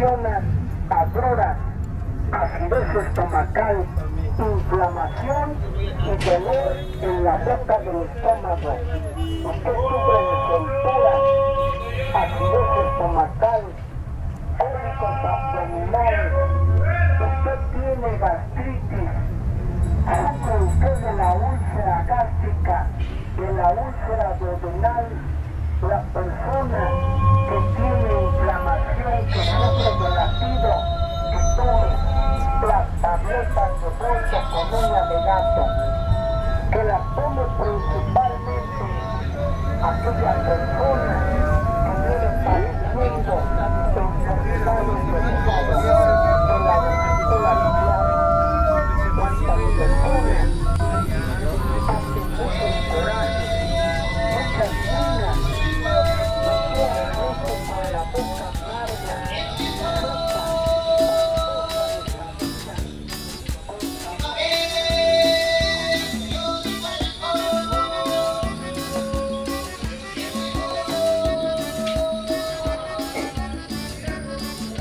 ocasionan agruras, acidez estomacal, inflamación y dolor en la boca del estómago. Usted sufre de soltura, acidez estomacal, cólicos abdominales, usted tiene gastritis, sufre usted de la úlcera gástrica, de la úlcera duodenal, la persona que tiene inflamación, que sufre de latido, que las tabletas de bolsa con una de que las tome principalmente aquella persona que viene padeciendo enfermedades de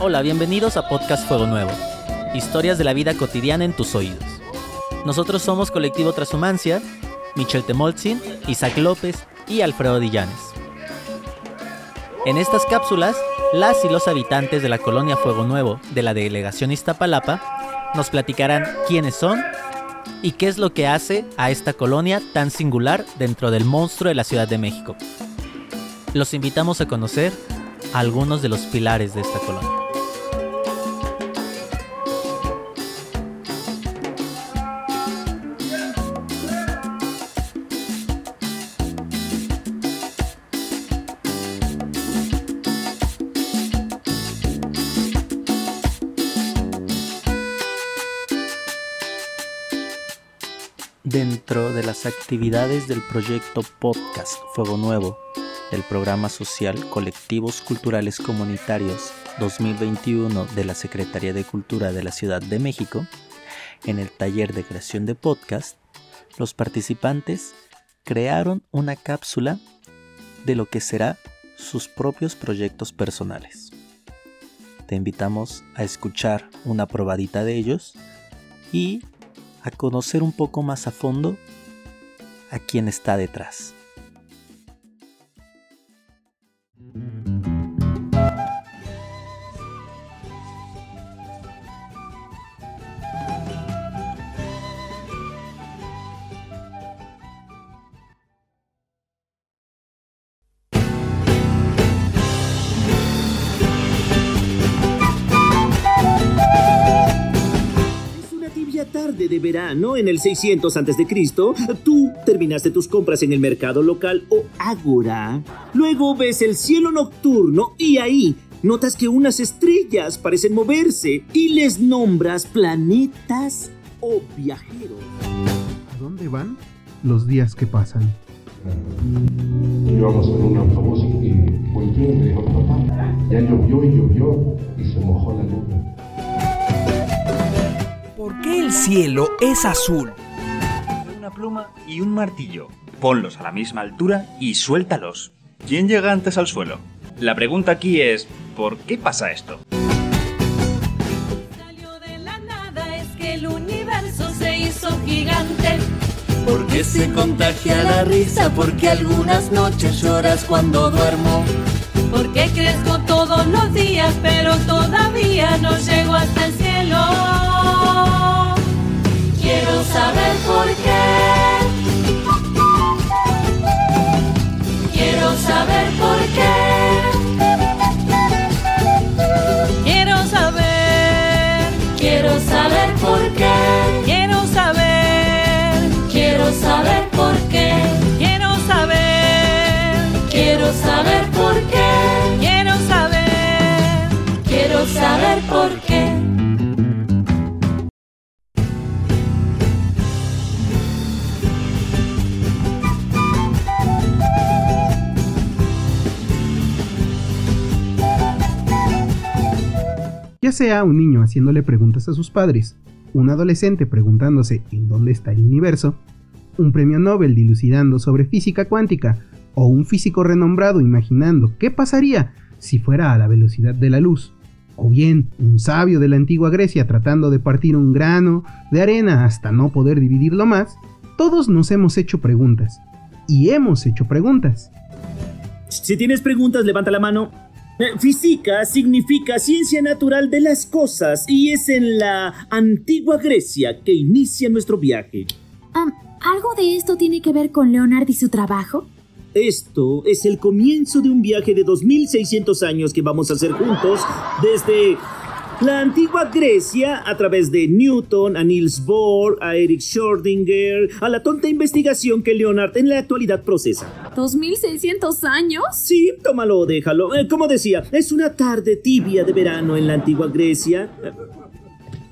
Hola, bienvenidos a Podcast Fuego Nuevo. Historias de la vida cotidiana en tus oídos. Nosotros somos Colectivo Transhumancia, Michel Temolzin, Isaac López y Alfredo Dillanes. En estas cápsulas, las y los habitantes de la colonia Fuego Nuevo de la delegación Iztapalapa nos platicarán quiénes son y qué es lo que hace a esta colonia tan singular dentro del monstruo de la Ciudad de México. Los invitamos a conocer algunos de los pilares de esta colonia. Dentro de las actividades del proyecto Podcast Fuego Nuevo del programa social Colectivos Culturales Comunitarios 2021 de la Secretaría de Cultura de la Ciudad de México, en el taller de creación de podcast, los participantes crearon una cápsula de lo que será sus propios proyectos personales. Te invitamos a escuchar una probadita de ellos y a conocer un poco más a fondo a quién está detrás. Verano en el 600 a.C. Tú terminaste tus compras en el mercado local o ágora. Luego ves el cielo nocturno y ahí notas que unas estrellas parecen moverse y les nombras planetas o viajeros. ¿A dónde van los días que pasan? Íbamos en un autobús y volteó y me dijo, papá, ya llovió y llovió y se mojó la luna. ¿Por qué el cielo es azul? una pluma y un martillo. Ponlos a la misma altura y suéltalos. ¿Quién llega antes al suelo? La pregunta aquí es, ¿por qué pasa esto? salió de la nada es que el universo se hizo gigante. Porque se contagia la risa, porque algunas noches lloras cuando duermo. Porque crezco todos los días, pero todavía no llego hasta el cielo. Quiero saber por qué. Por. Ya sea un niño haciéndole preguntas a sus padres, un adolescente preguntándose en dónde está el universo, un premio Nobel dilucidando sobre física cuántica o un físico renombrado imaginando qué pasaría si fuera a la velocidad de la luz, o bien un sabio de la antigua Grecia tratando de partir un grano de arena hasta no poder dividirlo más, todos nos hemos hecho preguntas. Y hemos hecho preguntas. Si tienes preguntas, levanta la mano. Eh, Física significa ciencia natural de las cosas y es en la antigua Grecia que inicia nuestro viaje. ¿Algo de esto tiene que ver con Leonard y su trabajo? Esto es el comienzo de un viaje de 2600 años que vamos a hacer juntos desde la antigua Grecia a través de Newton, a Niels Bohr, a Eric Schrödinger, a la tonta investigación que Leonard en la actualidad procesa. ¿2600 años? Sí, tómalo o déjalo. Eh, como decía, es una tarde tibia de verano en la antigua Grecia. Eh,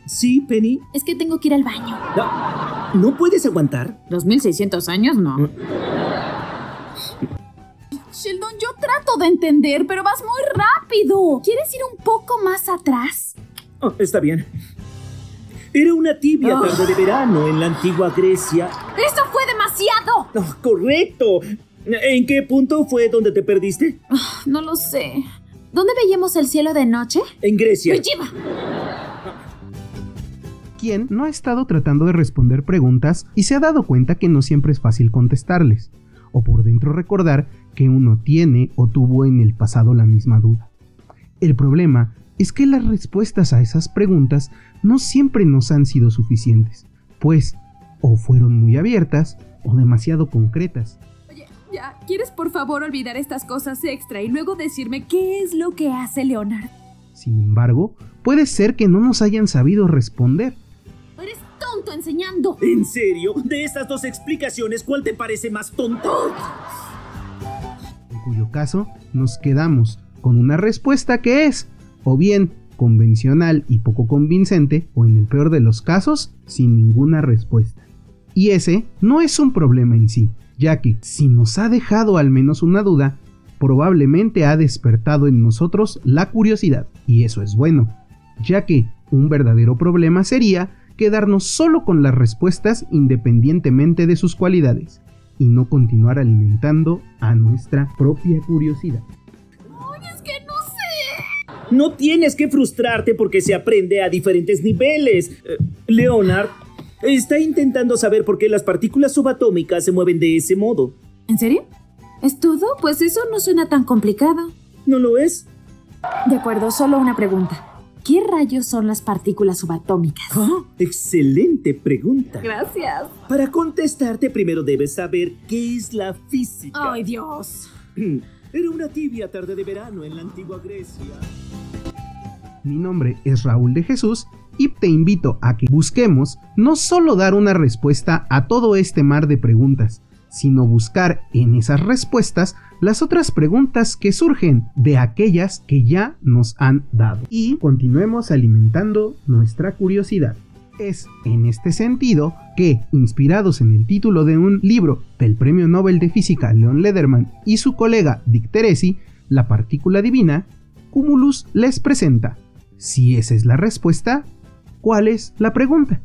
Sí, Penny. Es que tengo que ir al baño. No, ¿no puedes aguantar. ¿2600 años? No. Sheldon, yo trato de entender, pero vas muy rápido. ¿Quieres ir un poco más atrás? Oh, está bien. Era una tibia Ah. tarde de verano en la antigua Grecia. ¡Eso fue demasiado! Oh, correcto. ¿En qué punto fue donde te perdiste? Ah, No lo sé. ¿Dónde veíamos el cielo de noche? En Grecia. ¡Me lleva! quien no ha estado tratando de responder preguntas y se ha dado cuenta que no siempre es fácil contestarles, o por dentro recordar que uno tiene o tuvo en el pasado la misma duda. El problema es que las respuestas a esas preguntas no siempre nos han sido suficientes, pues o fueron muy abiertas o demasiado concretas. Oye, ya, ¿quieres por favor olvidar estas cosas extra y luego decirme qué es lo que hace Leonard? Sin embargo, puede ser que no nos hayan sabido responder. Tonto enseñando. ¿En serio? De estas dos explicaciones, ¿cuál te parece más tonto? en cuyo caso nos quedamos con una respuesta que es o bien convencional y poco convincente, o en el peor de los casos, sin ninguna respuesta. Y ese no es un problema en sí, ya que si nos ha dejado al menos una duda, probablemente ha despertado en nosotros la curiosidad, y eso es bueno, ya que un verdadero problema sería quedarnos solo con las respuestas independientemente de sus cualidades, y no continuar alimentando a nuestra propia curiosidad. Oye, es que no sé. No tienes que frustrarte porque se aprende a diferentes niveles. Eh, Leonard está intentando saber por qué las partículas subatómicas se mueven de ese modo. ¿En serio? ¿Es todo? Pues eso no suena tan complicado. ¿No lo es? De acuerdo, solo una pregunta. ¿Qué rayos son las partículas subatómicas? Ah, excelente pregunta. Gracias. Para contestarte primero debes saber qué es la física. Ay, Dios. Era una tibia tarde de verano en la antigua Grecia. Mi nombre es Raúl de Jesús y te invito a que busquemos no solo dar una respuesta a todo este mar de preguntas, sino buscar en esas respuestas las otras preguntas que surgen de aquellas que ya nos han dado. Y continuemos alimentando nuestra curiosidad. Es en este sentido que, inspirados en el título de un libro del Premio Nobel de Física Leon Lederman y su colega Dick Teresi, La partícula divina, Cumulus les presenta. Si esa es la respuesta, ¿cuál es la pregunta?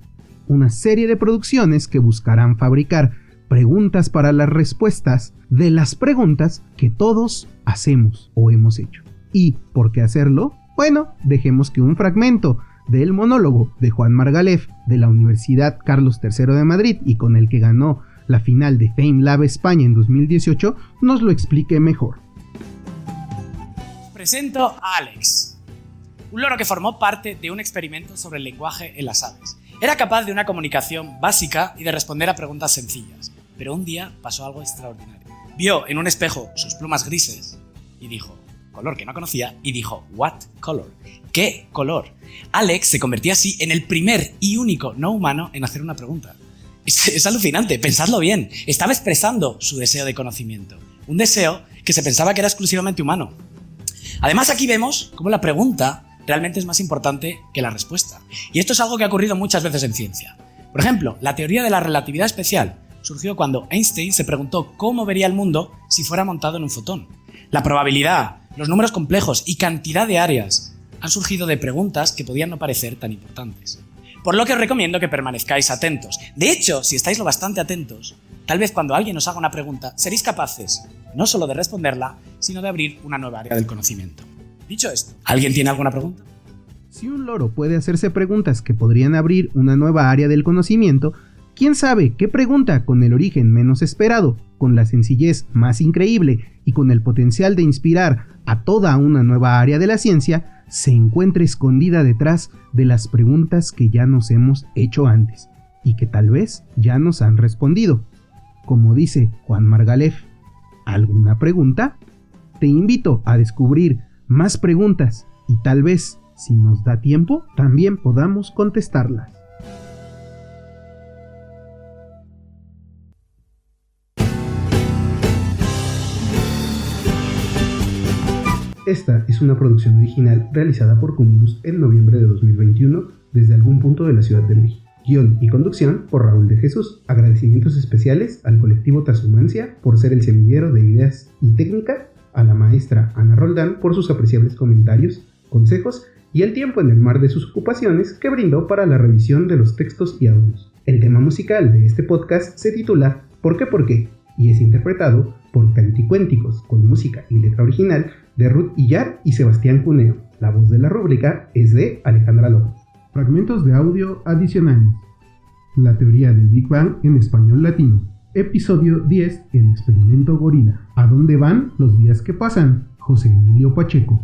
Una serie de producciones que buscarán fabricar preguntas para las respuestas de las preguntas que todos hacemos o hemos hecho. ¿Y por qué hacerlo? Bueno, dejemos que un fragmento del monólogo de Juan Margalef de la Universidad Carlos III de Madrid y con el que ganó la final de Fame Lab España en 2018 nos lo explique mejor. Presento a Alex, un loro que formó parte de un experimento sobre el lenguaje en las aves. Era capaz de una comunicación básica y de responder a preguntas sencillas, pero un día pasó algo extraordinario. Vio en un espejo sus plumas grises y dijo, color que no conocía, y dijo, ¿What color? ¿Qué color? Alex se convertía así en el primer y único no humano en hacer una pregunta. Es, alucinante, pensadlo bien. Estaba expresando su deseo de conocimiento. Un deseo que se pensaba que era exclusivamente humano. Además, aquí vemos cómo la pregunta realmente es más importante que la respuesta. Y esto es algo que ha ocurrido muchas veces en ciencia. Por ejemplo, la teoría de la relatividad especial surgió cuando Einstein se preguntó cómo vería el mundo si fuera montado en un fotón. La probabilidad, los números complejos y cantidad de áreas han surgido de preguntas que podían no parecer tan importantes. Por lo que os recomiendo que permanezcáis atentos. De hecho, si estáis lo bastante atentos, tal vez cuando alguien os haga una pregunta, seréis capaces no solo de responderla, sino de abrir una nueva área del conocimiento. Dicho esto, ¿alguien tiene alguna pregunta? Si un loro puede hacerse preguntas que podrían abrir una nueva área del conocimiento, ¿quién sabe qué pregunta con el origen menos esperado, con la sencillez más increíble y con el potencial de inspirar a toda una nueva área de la ciencia, se encuentra escondida detrás de las preguntas que ya nos hemos hecho antes y que tal vez ya nos han respondido? Como dice Juan Margalef, ¿alguna pregunta? Te invito a descubrir más preguntas y tal vez, si nos da tiempo, también podamos contestarlas. Esta es una producción original realizada por Cumulus en noviembre de 2021 desde algún punto de la Ciudad de México. Guión y conducción por Raúl de Jesús. Agradecimientos especiales al colectivo Tasumancia por ser el semillero de ideas y técnica, a la maestra Ana Roldán por sus apreciables comentarios, consejos y el tiempo en el mar de sus ocupaciones que brindó para la revisión de los textos y audios. El tema musical de este podcast se titula ¿Por qué por qué? y es interpretado por Canticuénticos con música y letra original de Ruth Illar y Sebastián Cuneo. La voz de la rúbrica es de Alejandra López. Fragmentos de audio adicionales. La teoría del Big Bang en español latino. Episodio 10. El experimento gorila. ¿A dónde van los días que pasan? José Emilio Pacheco.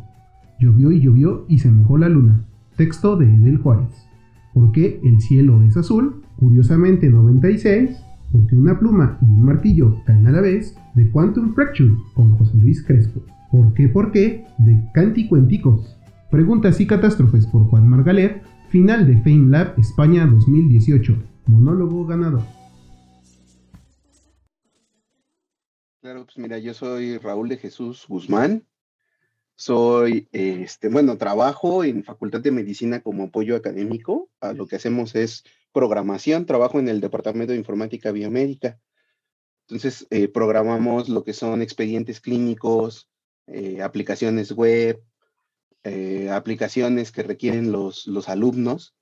Llovió y llovió y se mojó la luna. Texto de Edel Juárez. ¿Por qué el cielo es azul? Curiosamente 96. Porque una pluma y un martillo caen a la vez de Quantum Fracture con José Luis Crespo. ¿Por qué? ¿Por qué? de Canticuenticos. Preguntas y catástrofes por Juan Margaler Final de Fame Lab España 2018. Monólogo ganador. Claro, pues mira, yo soy Raúl de Jesús Guzmán. Soy, este, bueno, trabajo en Facultad de Medicina como apoyo académico. Lo que hacemos es programación, trabajo en el Departamento de Informática Biomédica. Entonces, eh, programamos lo que son expedientes clínicos, eh, aplicaciones web, eh, aplicaciones que requieren los, los alumnos.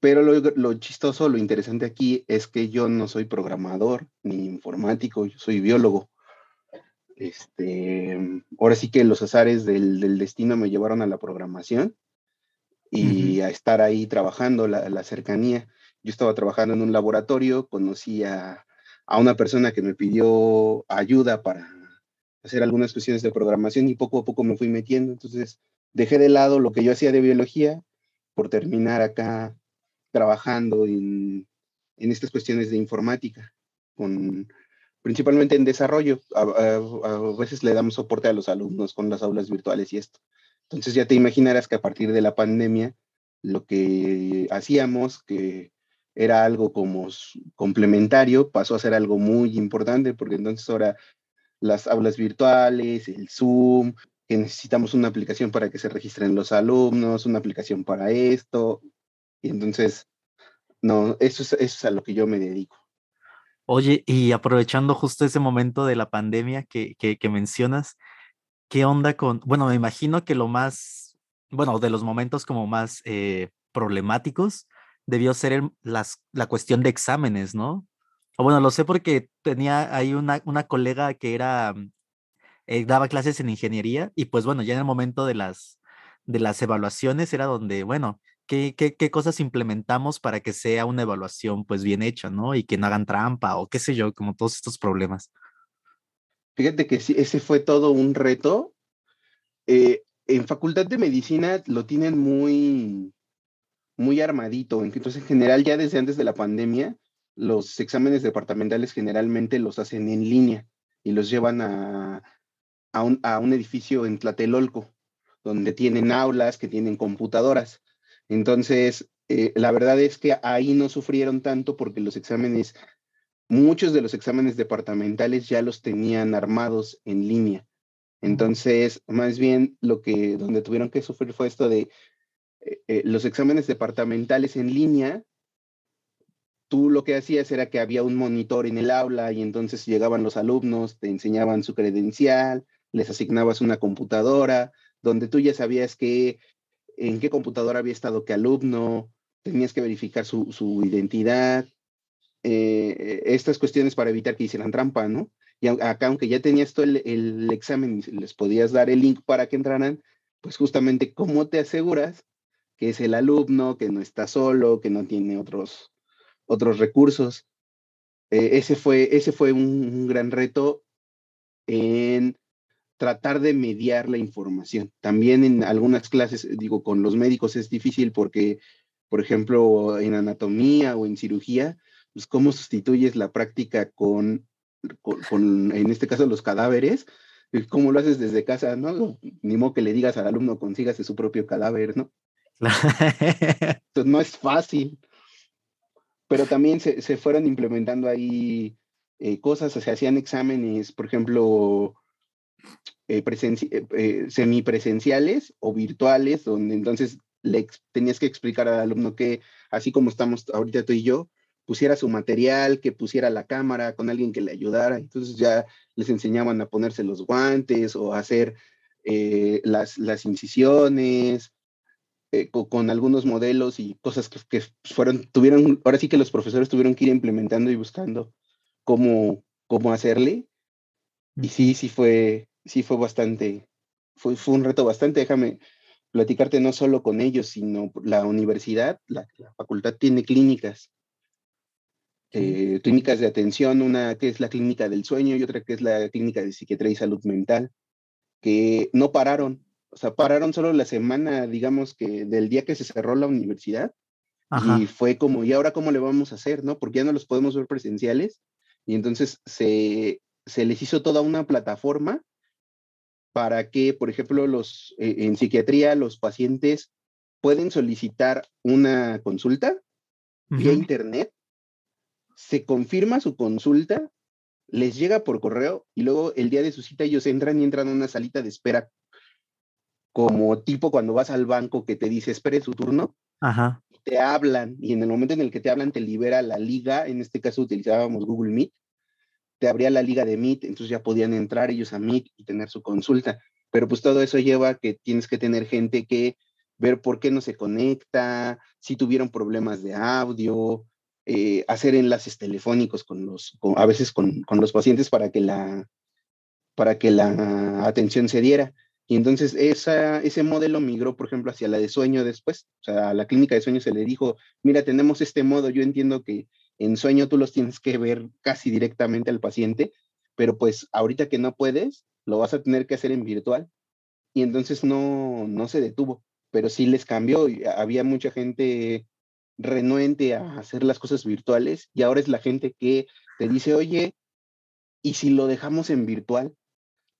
Pero lo, lo, chistoso, lo interesante aquí es que yo no soy programador ni informático, yo soy biólogo. Este, ahora sí que los azares del, del destino me llevaron a la programación y a estar ahí trabajando, la, la, cercanía. Yo estaba trabajando en un laboratorio, conocí a, a una persona que me pidió ayuda para hacer algunas cuestiones de programación y poco a poco me fui metiendo. Entonces, dejé de lado lo que yo hacía de biología por terminar acá trabajando en, en estas cuestiones de informática, con, principalmente en desarrollo. A, a, a, veces le damos soporte a los alumnos con las aulas virtuales y esto. Entonces ya te imaginarás que a partir de la pandemia, lo que hacíamos, que era algo como complementario, pasó a ser algo muy importante, porque entonces ahora las aulas virtuales, el Zoom, que necesitamos una aplicación para que se registren los alumnos, una aplicación para esto. Y entonces, no, eso es, eso es a lo que yo me dedico. Oye, y aprovechando justo ese momento de la pandemia que, que, que, mencionas, ¿qué onda con, bueno, me imagino que lo más, bueno, de los momentos como más eh, problemáticos debió ser las, la cuestión de exámenes, ¿no? Bueno, lo sé porque tenía ahí una, una colega que era eh, daba clases en ingeniería y pues bueno, ya en el momento de las, de las evaluaciones era donde, bueno, ¿qué, qué, qué cosas implementamos para que sea una evaluación pues bien hecha, ¿no? Y que no hagan trampa o qué sé yo, como todos estos problemas. Fíjate que sí, ese fue todo un reto. Eh, en Facultad de Medicina lo tienen muy, muy armadito. Entonces, en general, ya desde antes de la pandemia, los exámenes departamentales generalmente los hacen en línea y los llevan a, a un, a un edificio en Tlatelolco, donde tienen aulas, que tienen computadoras. Entonces, eh, la verdad es que ahí no sufrieron tanto porque los exámenes, muchos de los exámenes departamentales ya los tenían armados en línea. Entonces, más bien lo que, donde tuvieron que sufrir fue esto de eh, eh, los exámenes departamentales en línea. Tú lo que hacías era que había un monitor en el aula y entonces llegaban los alumnos, te enseñaban su credencial, les asignabas una computadora, donde tú ya sabías que en qué computadora había estado qué alumno, tenías que verificar su, su identidad, eh, estas cuestiones para evitar que hicieran trampa, ¿no? Y acá, aunque ya tenías todo el, el, examen y les podías dar el link para que entraran, pues justamente, ¿cómo te aseguras que es el alumno, que no está solo, que no tiene otros, otros recursos. Eh, ese fue, ese fue un, un, gran reto en tratar de mediar la información. También en algunas clases, digo, con los médicos es difícil porque, por ejemplo, en anatomía o en cirugía, pues cómo sustituyes la práctica con, con, con en este caso, los cadáveres, ¿Cómo lo haces desde casa, no? Ni modo que le digas al alumno consígase su propio cadáver, ¿no? Entonces no es fácil. Pero también se, se fueron implementando ahí eh, cosas, se hacían exámenes, por ejemplo, eh, eh, semipresenciales o virtuales, donde entonces le tenías que explicar al alumno que, así como estamos ahorita tú y yo, pusiera su material, que pusiera la cámara con alguien que le ayudara. Entonces ya les enseñaban a ponerse los guantes o a hacer eh, las, las, incisiones eh, con, con, algunos modelos y cosas que, que, fueron, tuvieron, ahora sí que los profesores tuvieron que ir implementando y buscando cómo, cómo hacerle. Y sí, sí fue, sí fue bastante, fue, fue un reto bastante, déjame platicarte no solo con ellos, sino la universidad, la, la facultad tiene clínicas eh, clínicas de atención, una que es la clínica del sueño y otra que es la clínica de psiquiatría y salud mental, que no pararon, o sea, pararon solo la semana, digamos que del día que se cerró la universidad, Ajá. y fue como, ¿y ahora cómo le vamos a hacer? ¿No? Porque ya no los podemos ver presenciales, y entonces se, se les hizo toda una plataforma para que, por ejemplo, los, eh, en psiquiatría los pacientes pueden solicitar una consulta uh -huh. vía internet se confirma su consulta, les llega por correo y luego el día de su cita ellos entran y entran a una salita de espera como tipo cuando vas al banco que te dice espere su turno. Ajá. Te hablan y en el momento en el que te hablan te libera la liga, en este caso utilizábamos Google Meet, te abría la liga de Meet, entonces ya podían entrar ellos a Meet y tener su consulta. Pero pues todo eso lleva que tienes que tener gente que ver por qué no se conecta, si tuvieron problemas de audio, eh, hacer enlaces telefónicos con los, con, a veces con, con, los pacientes para que la, para que la atención se diera. Y entonces esa, ese modelo migró, por ejemplo, hacia la de sueño después. O sea, a la clínica de sueño se le dijo, mira, tenemos este modo, yo entiendo que en sueño tú los tienes que ver casi directamente al paciente, pero pues ahorita que no puedes, lo vas a tener que hacer en virtual. Y entonces no, no se detuvo, pero sí les cambió. Había mucha gente renuente a hacer las cosas virtuales y ahora es la gente que te dice, oye, ¿y si lo dejamos en virtual?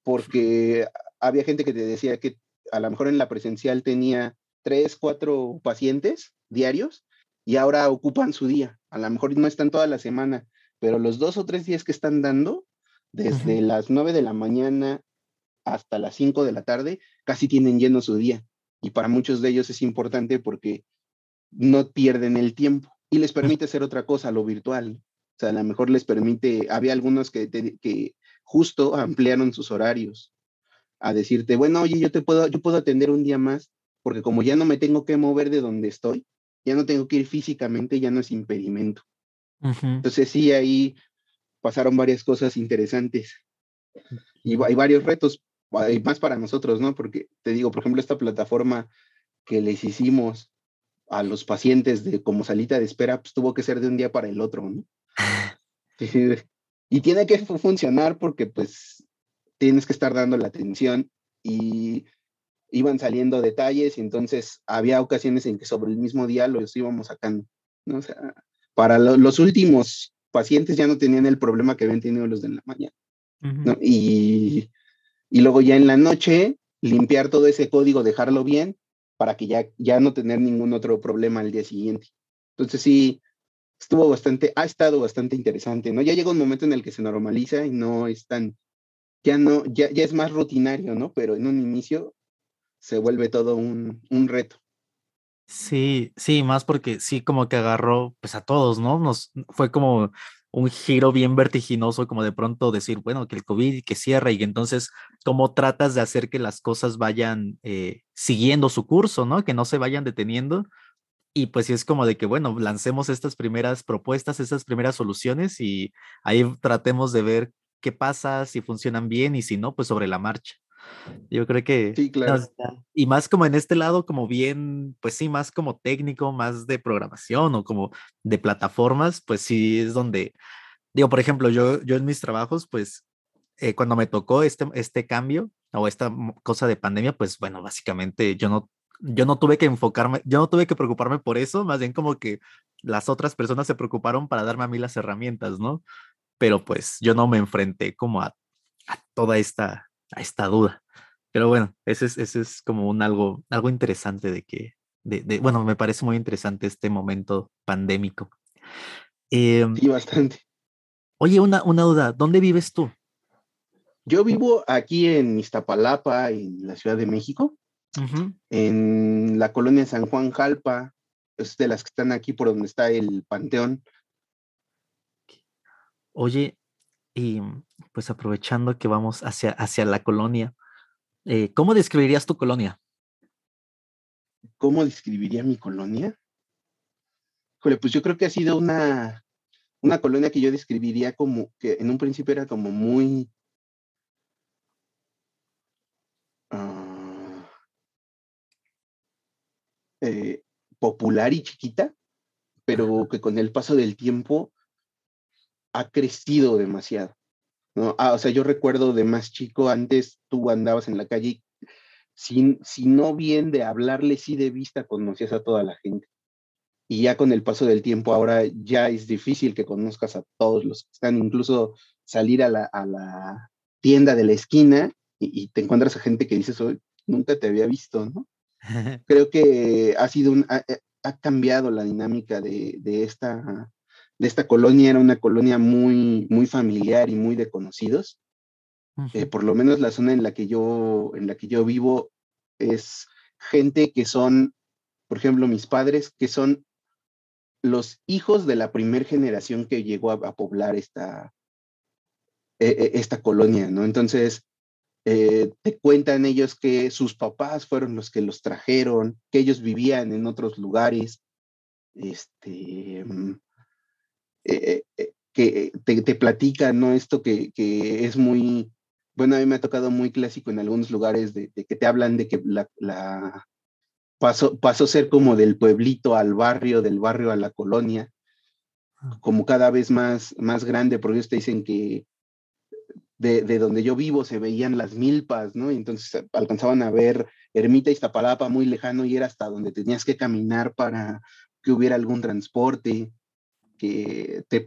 Porque había gente que te decía que a lo mejor en la presencial tenía tres, cuatro pacientes diarios y ahora ocupan su día. A lo mejor no están toda la semana, pero los dos o tres días que están dando, desde las nueve de la mañana hasta las cinco de la tarde, casi tienen lleno su día. Y para muchos de ellos es importante porque no pierden el tiempo y les permite hacer otra cosa, lo virtual. O sea, a lo mejor les permite, había algunos que, que justo ampliaron sus horarios a decirte, bueno, oye, yo te puedo, yo puedo atender un día más, porque como ya no me tengo que mover de donde estoy, ya no tengo que ir físicamente, ya no es impedimento. Uh -huh. Entonces sí, ahí pasaron varias cosas interesantes y hay varios retos, y más para nosotros, ¿no? Porque te digo, por ejemplo, esta plataforma que les hicimos a los pacientes de como salita de espera, pues tuvo que ser de un día para el otro, ¿no? y tiene que funcionar porque pues tienes que estar dando la atención y iban saliendo detalles y entonces había ocasiones en que sobre el mismo día los íbamos sacando, ¿no? O sea, para lo, los últimos pacientes ya no tenían el problema que habían tenido los de la mañana, uh -huh. ¿no? Y, y luego ya en la noche limpiar todo ese código, dejarlo bien para que ya, ya no tener ningún otro problema al día siguiente. Entonces sí, estuvo bastante, ha estado bastante interesante, ¿no? Ya llega un momento en el que se normaliza y no es tan, ya no, ya, ya es más rutinario, ¿no? Pero en un inicio se vuelve todo un, un reto. Sí, sí, más porque sí como que agarró pues a todos, ¿no? Nos fue como un giro bien vertiginoso, como de pronto decir, bueno, que el COVID que cierra y entonces, ¿cómo tratas de hacer que las cosas vayan eh, siguiendo su curso, ¿no? Que no se vayan deteniendo. Y pues sí es como de que, bueno, lancemos estas primeras propuestas, estas primeras soluciones y ahí tratemos de ver qué pasa, si funcionan bien y si no, pues sobre la marcha. Yo creo que... Sí, claro. y más como en este lado, como bien, pues sí, más como técnico, más de programación o como de plataformas, pues sí es donde, digo, por ejemplo, yo, yo en mis trabajos, pues eh, cuando me tocó este, este cambio o esta cosa de pandemia, pues bueno, básicamente yo no, yo no tuve que enfocarme, yo no tuve que preocuparme por eso, más bien como que las otras personas se preocuparon para darme a mí las herramientas, ¿no? Pero pues yo no me enfrenté como a, a toda esta, a esta duda. Pero bueno, ese es, ese es como un algo, algo interesante de que, de, de, bueno, me parece muy interesante este momento pandémico. Eh, sí, bastante. Oye, una, una duda, ¿dónde vives tú? Yo vivo aquí en Iztapalapa, en la Ciudad de México, en la colonia San Juan Jalpa, es de las que están aquí por donde está el Panteón. Oye, y pues aprovechando que vamos hacia, hacia la colonia, eh, ¿cómo describirías tu colonia? ¿Cómo describiría mi colonia? pues yo creo que ha sido una, una colonia que yo describiría como que en un principio era como muy uh, eh, popular y chiquita, pero que con el paso del tiempo ha crecido demasiado. ¿no? Ah, o sea, yo recuerdo de más chico, antes tú andabas en la calle, sin, si no bien de hablarle, sí de vista conocías a toda la gente. Y ya con el paso del tiempo, ahora ya es difícil que conozcas a todos los que están, incluso salir a la, a la tienda de la esquina y, te encuentras a gente que dices, hoy nunca te había visto, ¿no? Creo que ha sido un, ha, cambiado la dinámica de, de, esta, de esta colonia, era una colonia muy, muy familiar y muy de conocidos. Eh, por lo menos la zona en la que yo, en la que yo vivo es gente que son, por ejemplo, mis padres, que son los hijos de la primera generación que llegó a, poblar esta, e, e, esta colonia, ¿no? Entonces, eh, te cuentan ellos que sus papás fueron los que los trajeron, que ellos vivían en otros lugares, este, mm, eh, eh, que te, platican, ¿no? Esto que, es muy, bueno, a mí me ha tocado muy clásico en algunos lugares de, que te hablan de que la, la pasó, pasó a ser como del pueblito al barrio, del barrio a la colonia, ah. como cada vez más, más grande, porque ellos te dicen que de, donde yo vivo se veían las milpas, ¿no? Y entonces alcanzaban a ver Ermita y Iztapalapa muy lejano y era hasta donde tenías que caminar para que hubiera algún transporte, que te,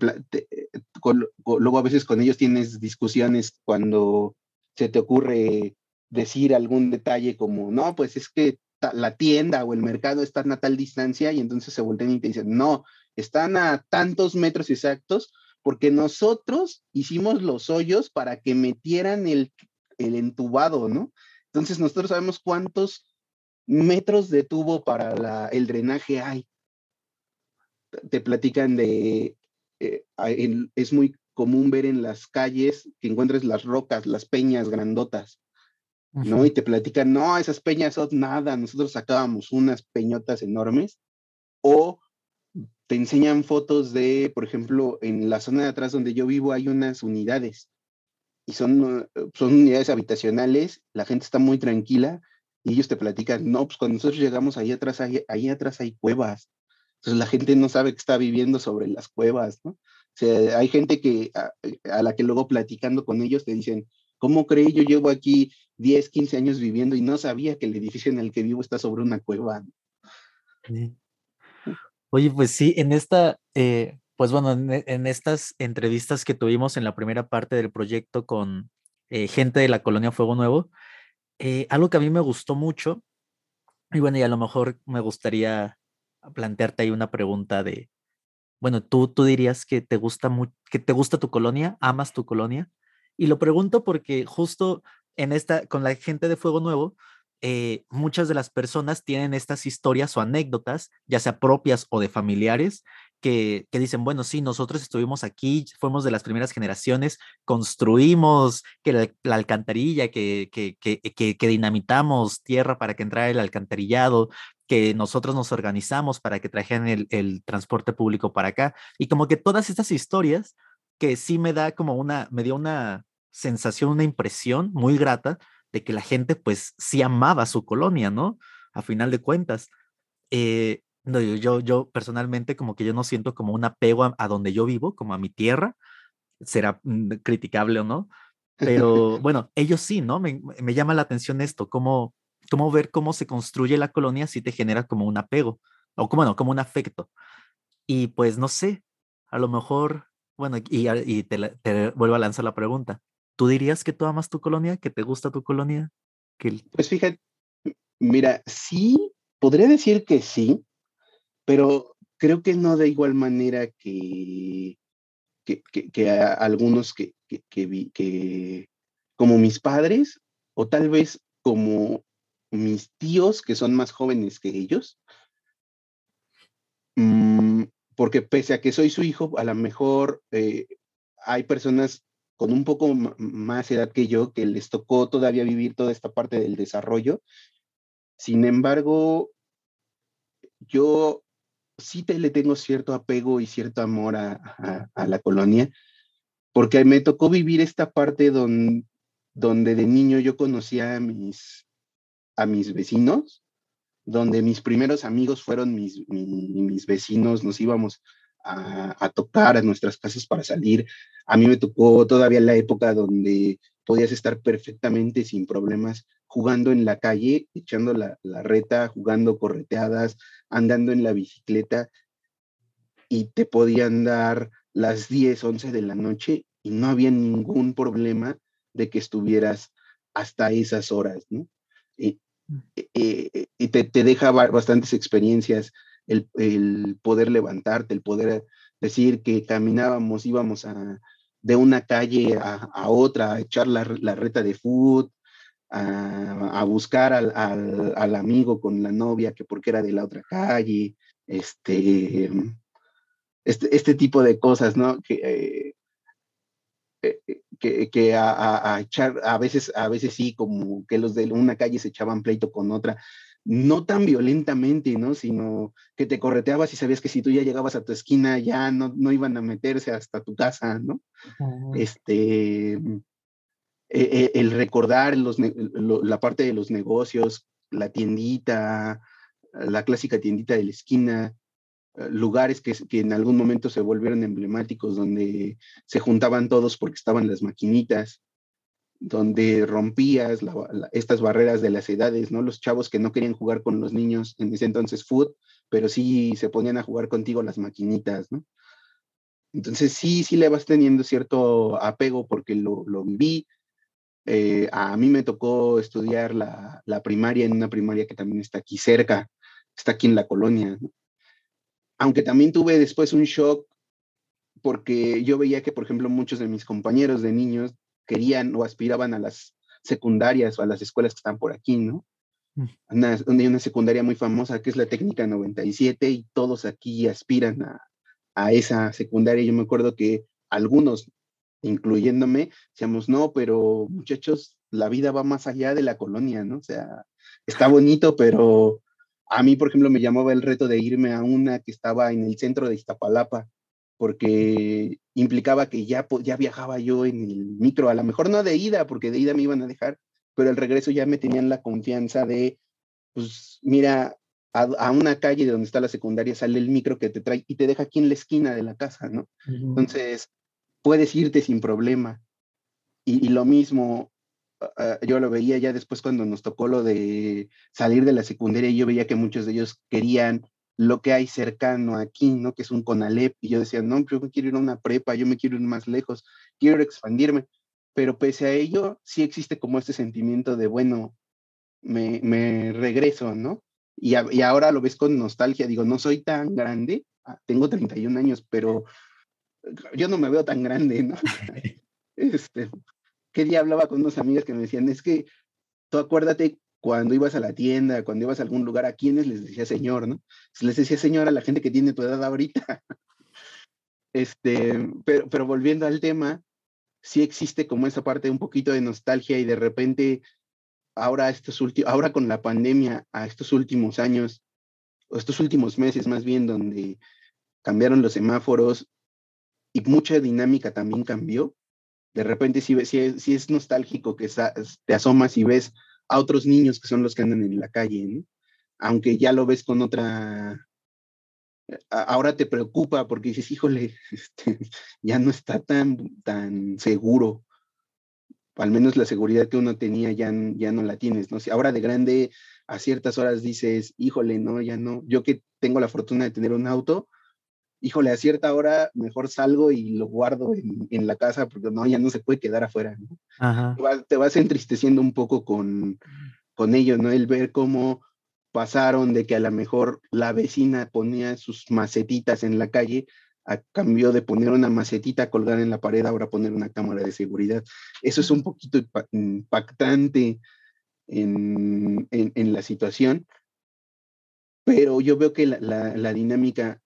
luego a veces con ellos tienes discusiones cuando se te ocurre decir algún detalle como, no, pues es que la tienda o el mercado están a tal distancia y entonces se voltean y te dicen, no, están a tantos metros exactos porque nosotros hicimos los hoyos para que metieran el, el entubado, ¿no? Entonces nosotros sabemos cuántos metros de tubo para el drenaje hay. Te platican de, eh, es muy común ver en las calles que encuentres las rocas, las peñas grandotas, ¿no? Y te platican, no, esas peñas son nada, nosotros sacábamos unas peñotas enormes, o te enseñan fotos de, por ejemplo, en la zona de atrás donde yo vivo hay unas unidades y son, eh, son unidades habitacionales, la gente está muy tranquila y ellos te platican, no, pues cuando nosotros llegamos ahí atrás, hay, ahí atrás hay cuevas. Entonces la gente no sabe que está viviendo sobre las cuevas, ¿no? O sea, hay gente que a, la que luego platicando con ellos te dicen, ¿cómo creí? Yo llevo aquí 10, 15 años viviendo y no sabía que el edificio en el que vivo está sobre una cueva. Sí. Oye, pues sí, en esta, eh, pues bueno, en, estas entrevistas que tuvimos en la primera parte del proyecto con eh, gente de la colonia Fuego Nuevo, eh, algo que a mí me gustó mucho, y bueno, y a lo mejor me gustaría plantearte ahí una pregunta de, bueno, tú, tú dirías que te gusta que te gusta tu colonia, amas tu colonia, y lo pregunto porque justo en esta, con la gente de Fuego Nuevo, eh, muchas de las personas tienen estas historias o anécdotas, ya sea propias o de familiares, que, dicen, bueno, sí, nosotros estuvimos aquí, fuimos de las primeras generaciones, construimos que la, alcantarilla, que, que, que, dinamitamos tierra para que entrara el alcantarillado, que nosotros nos organizamos para que trajeran el, el transporte público para acá. Y como que todas estas historias que sí me da como una, me dio una sensación, una impresión muy grata de que la gente pues sí amaba su colonia, ¿no? A final de cuentas. Eh, no, yo, yo personalmente como que yo no siento como un apego a, donde yo vivo, como a mi tierra, será criticable o no, pero bueno, ellos sí, ¿no? Me, me llama la atención esto, cómo, cómo ver cómo se construye la colonia si te genera como un apego, o como, bueno, como un afecto. Y pues no sé, a lo mejor, bueno, y, y te, te, vuelvo a lanzar la pregunta. ¿Tú dirías que tú amas tu colonia, que te gusta tu colonia? Que... Pues fíjate, mira, sí, podría decir que sí, pero creo que no de igual manera que, que, que, a algunos que, que, que, como mis padres, o tal vez como mis tíos que son más jóvenes que ellos, mm, porque pese a que soy su hijo, a lo mejor eh, hay personas con un poco más edad que yo que les tocó todavía vivir toda esta parte del desarrollo. Sin embargo, yo sí te, le tengo cierto apego y cierto amor a, la colonia, porque me tocó vivir esta parte donde, de niño yo conocía a mis, a mis vecinos, donde mis primeros amigos fueron mis, mis, vecinos, nos íbamos a, tocar a nuestras casas para salir. A mí me tocó todavía la época donde podías estar perfectamente sin problemas jugando en la calle, echando la, la, reta, jugando correteadas, andando en la bicicleta y te podían dar las 10, 11 de la noche y no había ningún problema de que estuvieras hasta esas horas, ¿no? Y, eh, y te, te, deja bastantes experiencias el, el, poder levantarte, el poder decir que caminábamos, íbamos a, de una calle a, a otra, a echar la, la reta de food, a, a buscar al, al, al, amigo con la novia que porque era de la otra calle, este, este, este tipo de cosas, ¿no? Que, eh, eh, que, que a, a, echar, a veces, a veces sí, como que los de una calle se echaban pleito con otra, no tan violentamente, ¿no? Sino que te correteabas y sabías que si tú ya llegabas a tu esquina ya no, no iban a meterse hasta tu casa, ¿no? Este, e, e, el recordar los, la parte de los negocios, la tiendita, la clásica tiendita de la esquina, lugares que, que, en algún momento se volvieron emblemáticos, donde se juntaban todos porque estaban las maquinitas, donde rompías estas barreras de las edades, ¿no? Los chavos que no querían jugar con los niños en ese entonces food, pero sí se ponían a jugar contigo las maquinitas, ¿no? Entonces sí, sí le vas teniendo cierto apego porque lo, lo viví. Eh, a mí me tocó estudiar la, la primaria en una primaria que también está aquí cerca, está aquí en la colonia, ¿no? Aunque también tuve después un shock porque yo veía que, por ejemplo, muchos de mis compañeros de niños querían o aspiraban a las secundarias o a las escuelas que están por aquí, ¿no? Mm. Una, hay una secundaria muy famosa que es la técnica 97 y todos aquí aspiran a, a esa secundaria. Yo me acuerdo que algunos, incluyéndome, decíamos, no, pero muchachos, la vida va más allá de la colonia, ¿no? O sea, está bonito, pero a mí, por ejemplo, me llamaba el reto de irme a una que estaba en el centro de Iztapalapa, porque implicaba que ya, ya viajaba yo en el micro, a lo mejor no de ida, porque de ida me iban a dejar, pero el regreso ya me tenían la confianza de, pues mira, a, una calle donde está la secundaria sale el micro que te trae y te deja aquí en la esquina de la casa, ¿no? Entonces, puedes irte sin problema. Y, y, lo mismo, Ah, yo lo veía ya después cuando nos tocó lo de salir de la secundaria y yo veía que muchos de ellos querían lo que hay cercano aquí, ¿no? Que es un CONALEP. Y yo decía, no, yo me quiero ir a una prepa, yo me quiero ir más lejos, quiero expandirme. Pero pese a ello, sí existe como este sentimiento de, bueno, me, me regreso, ¿no? Y, y, ahora lo ves con nostalgia. Digo, no soy tan grande, ah, tengo 31 años, pero yo no me veo tan grande, ¿no? este, qué día hablaba con unas amigas que me decían, es que tú acuérdate cuando ibas a la tienda, cuando ibas a algún lugar, ¿a quiénes les decía señor, no? Les decía señor a la gente que tiene tu edad ahorita. este, pero, pero volviendo al tema, sí existe como esa parte un poquito de nostalgia y de repente, ahora, estos ahora con la pandemia, a estos últimos años, o estos últimos meses más bien, donde cambiaron los semáforos y mucha dinámica también cambió, De repente si, si, si es nostálgico que te asomas y ves a otros niños que son los que andan en la calle, ¿no? aunque ya lo ves con otra... Ahora te preocupa porque dices, híjole, este, ya no está tan, tan seguro. Al menos la seguridad que uno tenía ya, ya no la tienes, ¿no? Si ahora de grande a ciertas horas dices, híjole, no, ya no. Yo que tengo la fortuna de tener un auto, híjole, a cierta hora mejor salgo y lo guardo en, la casa porque no, ya no se puede quedar afuera. ¿no? Te, vas, te, vas, entristeciendo un poco con, con ello, ¿no? El ver cómo pasaron de que a lo mejor la vecina ponía sus macetitas en la calle a cambio de poner una macetita colgada en la pared, ahora poner una cámara de seguridad. Eso es un poquito impactante en, en, la situación, pero yo veo que la, la, la, dinámica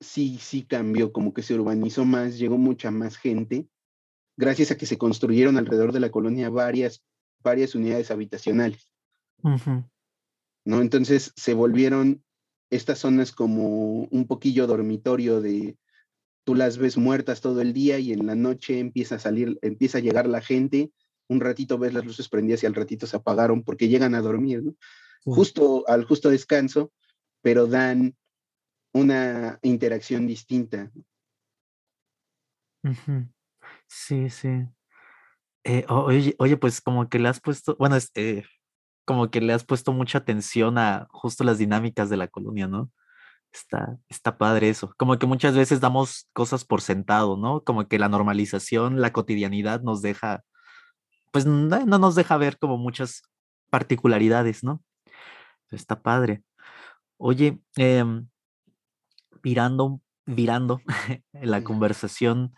sí, sí cambió, como que se urbanizó más, llegó mucha más gente, gracias a que se construyeron alrededor de la colonia varias, varias unidades habitacionales. ¿no? Entonces se volvieron estas zonas como un poquillo dormitorio de tú las ves muertas todo el día y en la noche empieza a salir, empieza a llegar la gente, un ratito ves las luces prendidas y al ratito se apagaron porque llegan a dormir, ¿no? Justo al justo descanso, pero dan una interacción distinta. Sí, sí. Eh, oye, oye, pues como que le has puesto, bueno, eh, como que le has puesto mucha atención a justo las dinámicas de la colonia, ¿no? Está, está padre eso. Como que muchas veces damos cosas por sentado, ¿no? Como que la normalización, la cotidianidad nos deja, pues no, nos deja ver como muchas particularidades, ¿no? Está padre. Oye, em, virando, virando la conversación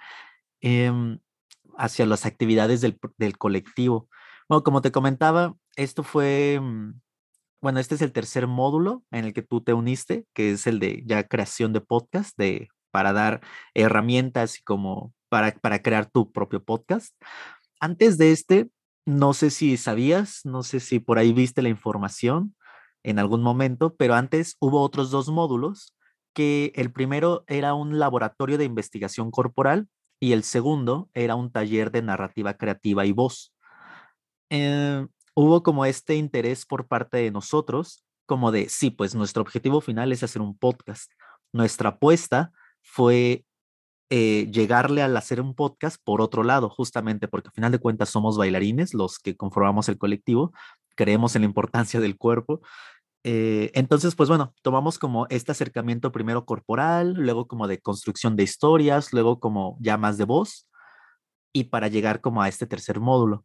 em, hacia las actividades del, del colectivo. Bueno, como te comentaba, esto fue, mm, bueno, este es el tercer módulo en el que tú te uniste, que es el de ya creación de podcast, de, para dar herramientas y como para, para crear tu propio podcast. Antes de este, no sé si sabías, no sé si por ahí viste la información en algún momento, pero antes hubo otros dos módulos, que el primero era un laboratorio de investigación corporal y el segundo era un taller de narrativa creativa y voz. Eh, hubo como este interés por parte de nosotros, como de, sí, pues nuestro objetivo final es hacer un podcast. Nuestra apuesta fue eh, llegarle al hacer un podcast por otro lado, justamente porque al final de cuentas somos bailarines, los que conformamos el colectivo, creemos en la importancia del cuerpo. Eh, entonces, pues bueno, tomamos como este acercamiento primero corporal, luego como de construcción de historias, luego como ya más de voz, y para llegar como a este tercer módulo.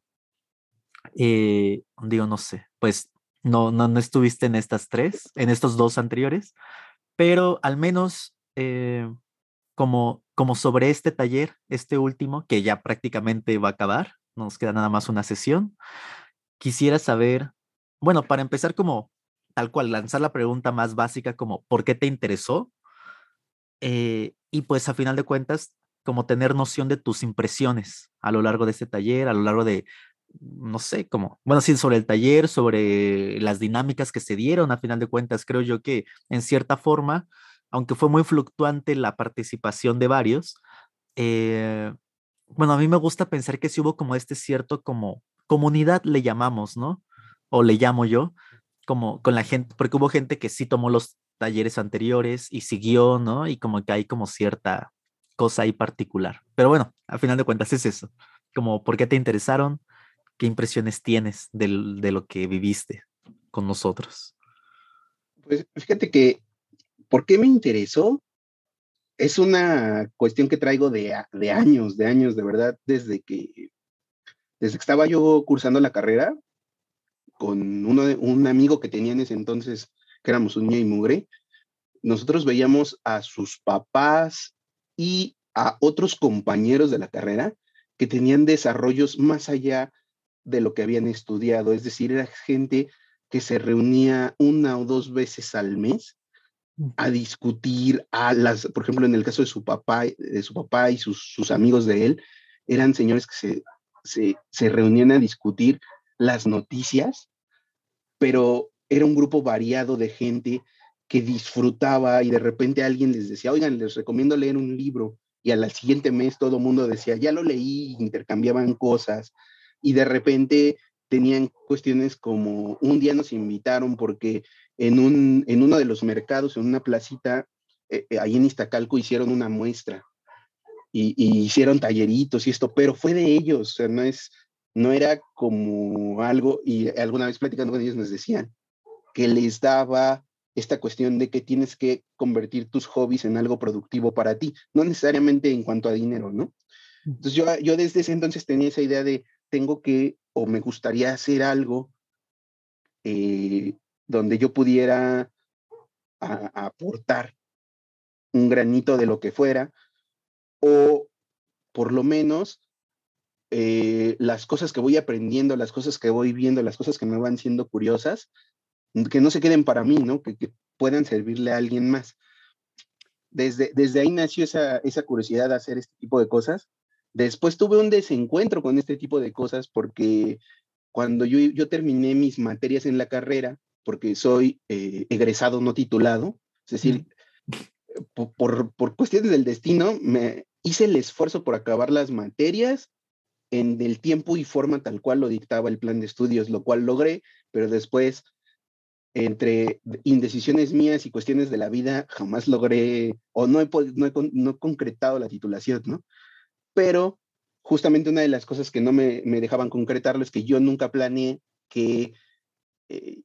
Eh, digo, no sé, pues no, no, no estuviste en estas tres, en estos dos anteriores, pero al menos eh, como, como sobre este taller, este último, que ya prácticamente va a acabar, nos queda nada más una sesión, quisiera saber, bueno, para empezar como tal cual, lanzar la pregunta más básica como, ¿por qué te interesó? Eh, y pues a final de cuentas, como tener noción de tus impresiones a lo largo de este taller, a lo largo de no sé, cómo, bueno, sí, sobre el taller, sobre las dinámicas que se dieron, a final de cuentas, creo yo que en cierta forma, aunque fue muy fluctuante la participación de varios, eh, bueno, a mí me gusta pensar que sí hubo como este cierto como comunidad le llamamos, ¿no? O le llamo yo, como con la gente, porque hubo gente que sí tomó los talleres anteriores y siguió, ¿no? Y como que hay como cierta cosa ahí particular. Pero bueno, a final de cuentas es eso, como por qué te interesaron, ¿Qué impresiones tienes de lo que viviste con nosotros? Pues fíjate que, ¿por qué me interesó? Es una cuestión que traigo de, años, de años, de verdad, desde que, desde que estaba yo cursando la carrera con uno de, un amigo que tenía en ese entonces, que éramos un niño y mugre, nosotros veíamos a sus papás y a otros compañeros de la carrera que tenían desarrollos más allá de lo que habían estudiado, es decir, era gente que se reunía una o dos veces al mes a discutir a las, por ejemplo, en el caso de su papá, de su papá y sus, sus amigos de él, eran señores que se, se, se reunían a discutir las noticias, pero era un grupo variado de gente que disfrutaba y de repente alguien les decía, oigan, les recomiendo leer un libro y al siguiente mes todo el mundo decía, ya lo leí, intercambiaban cosas y de repente tenían cuestiones como un día nos invitaron porque en, un, en uno de los mercados, en una placita, eh, eh, ahí en Iztacalco hicieron una muestra y, hicieron talleritos y esto, pero fue de ellos, o sea, no, es, no era como algo, y alguna vez platicando con ellos nos decían que les daba esta cuestión de que tienes que convertir tus hobbies en algo productivo para ti, no necesariamente en cuanto a dinero, ¿no? Entonces yo, yo desde ese entonces tenía esa idea de tengo que o me gustaría hacer algo eh, donde yo pudiera aportar un granito de lo que fuera o por lo menos eh, las cosas que voy aprendiendo, las cosas que voy viendo, las cosas que me van siendo curiosas, que no se queden para mí, ¿no? Que, puedan servirle a alguien más. Desde, desde ahí nació esa, esa curiosidad de hacer este tipo de cosas. Después tuve un desencuentro con este tipo de cosas porque cuando yo, yo terminé mis materias en la carrera, porque soy eh, egresado no titulado, es decir, por, por, cuestiones del destino, me hice el esfuerzo por acabar las materias en el tiempo y forma tal cual lo dictaba el plan de estudios, lo cual logré, pero después entre indecisiones mías y cuestiones de la vida, jamás logré o no he, no he, no he concretado la titulación, ¿no? Pero justamente una de las cosas que no me, me dejaban concretarlo es que yo nunca planeé que, eh,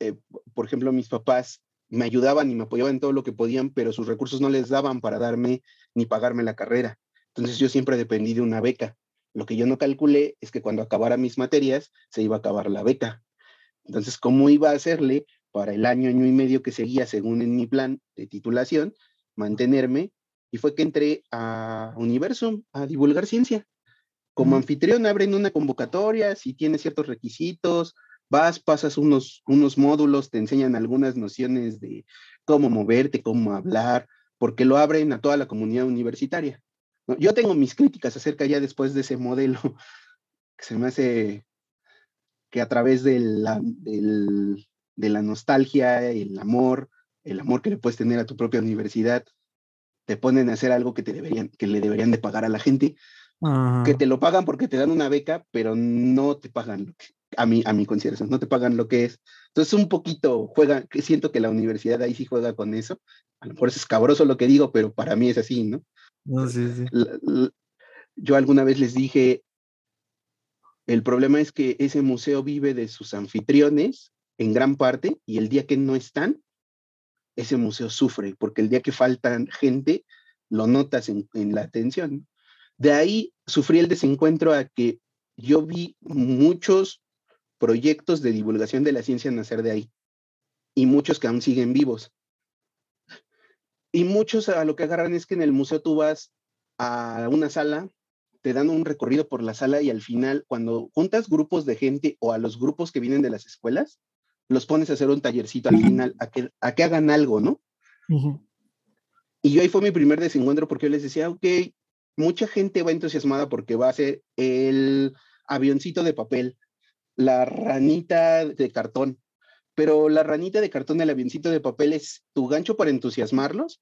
eh, por ejemplo, mis papás me ayudaban y me apoyaban en todo lo que podían, pero sus recursos no les daban para darme ni pagarme la carrera. Entonces yo siempre dependí de una beca. Lo que yo no calculé es que cuando acabara mis materias se iba a acabar la beca. Entonces, ¿cómo iba a hacerle para el año, año y medio que seguía según en mi plan de titulación, mantenerme? Y fue que entré a Universum a divulgar ciencia. Como anfitrión abren una convocatoria, si tienes ciertos requisitos, vas, pasas unos, unos módulos, te enseñan algunas nociones de cómo moverte, cómo hablar, porque lo abren a toda la comunidad universitaria. Yo tengo mis críticas acerca ya después de ese modelo, que se me hace que a través de la, de la nostalgia, el amor, el amor que le puedes tener a tu propia universidad, te ponen a hacer algo que, te deberían, que le deberían de pagar a la gente, que te lo pagan porque te dan una beca, pero no te pagan a mi, a mi consideración, no te pagan lo que es. Entonces un poquito juega, siento que la universidad ahí sí juega con eso. A lo mejor es escabroso lo que digo, pero para mí es así, ¿no? yo alguna vez les dije, el problema es que ese museo vive de sus anfitriones en gran parte y el día que no están, ese museo sufre, porque el día que faltan gente, lo notas en, la atención. De ahí sufrí el desencuentro a que yo vi muchos proyectos de divulgación de la ciencia nacer de ahí y muchos que aún siguen vivos. Y muchos a lo que agarran es que en el museo tú vas a una sala te dan un recorrido por la sala y al final, cuando juntas grupos de gente o a los grupos que vienen de las escuelas, los pones a hacer un tallercito al final, a que, a que hagan algo, ¿no? Y yo ahí fue mi primer desencuentro porque yo les decía, ok, mucha gente va entusiasmada porque va a ser el avioncito de papel, la ranita de cartón, pero la ranita de cartón del avioncito de papel es tu gancho para entusiasmarlos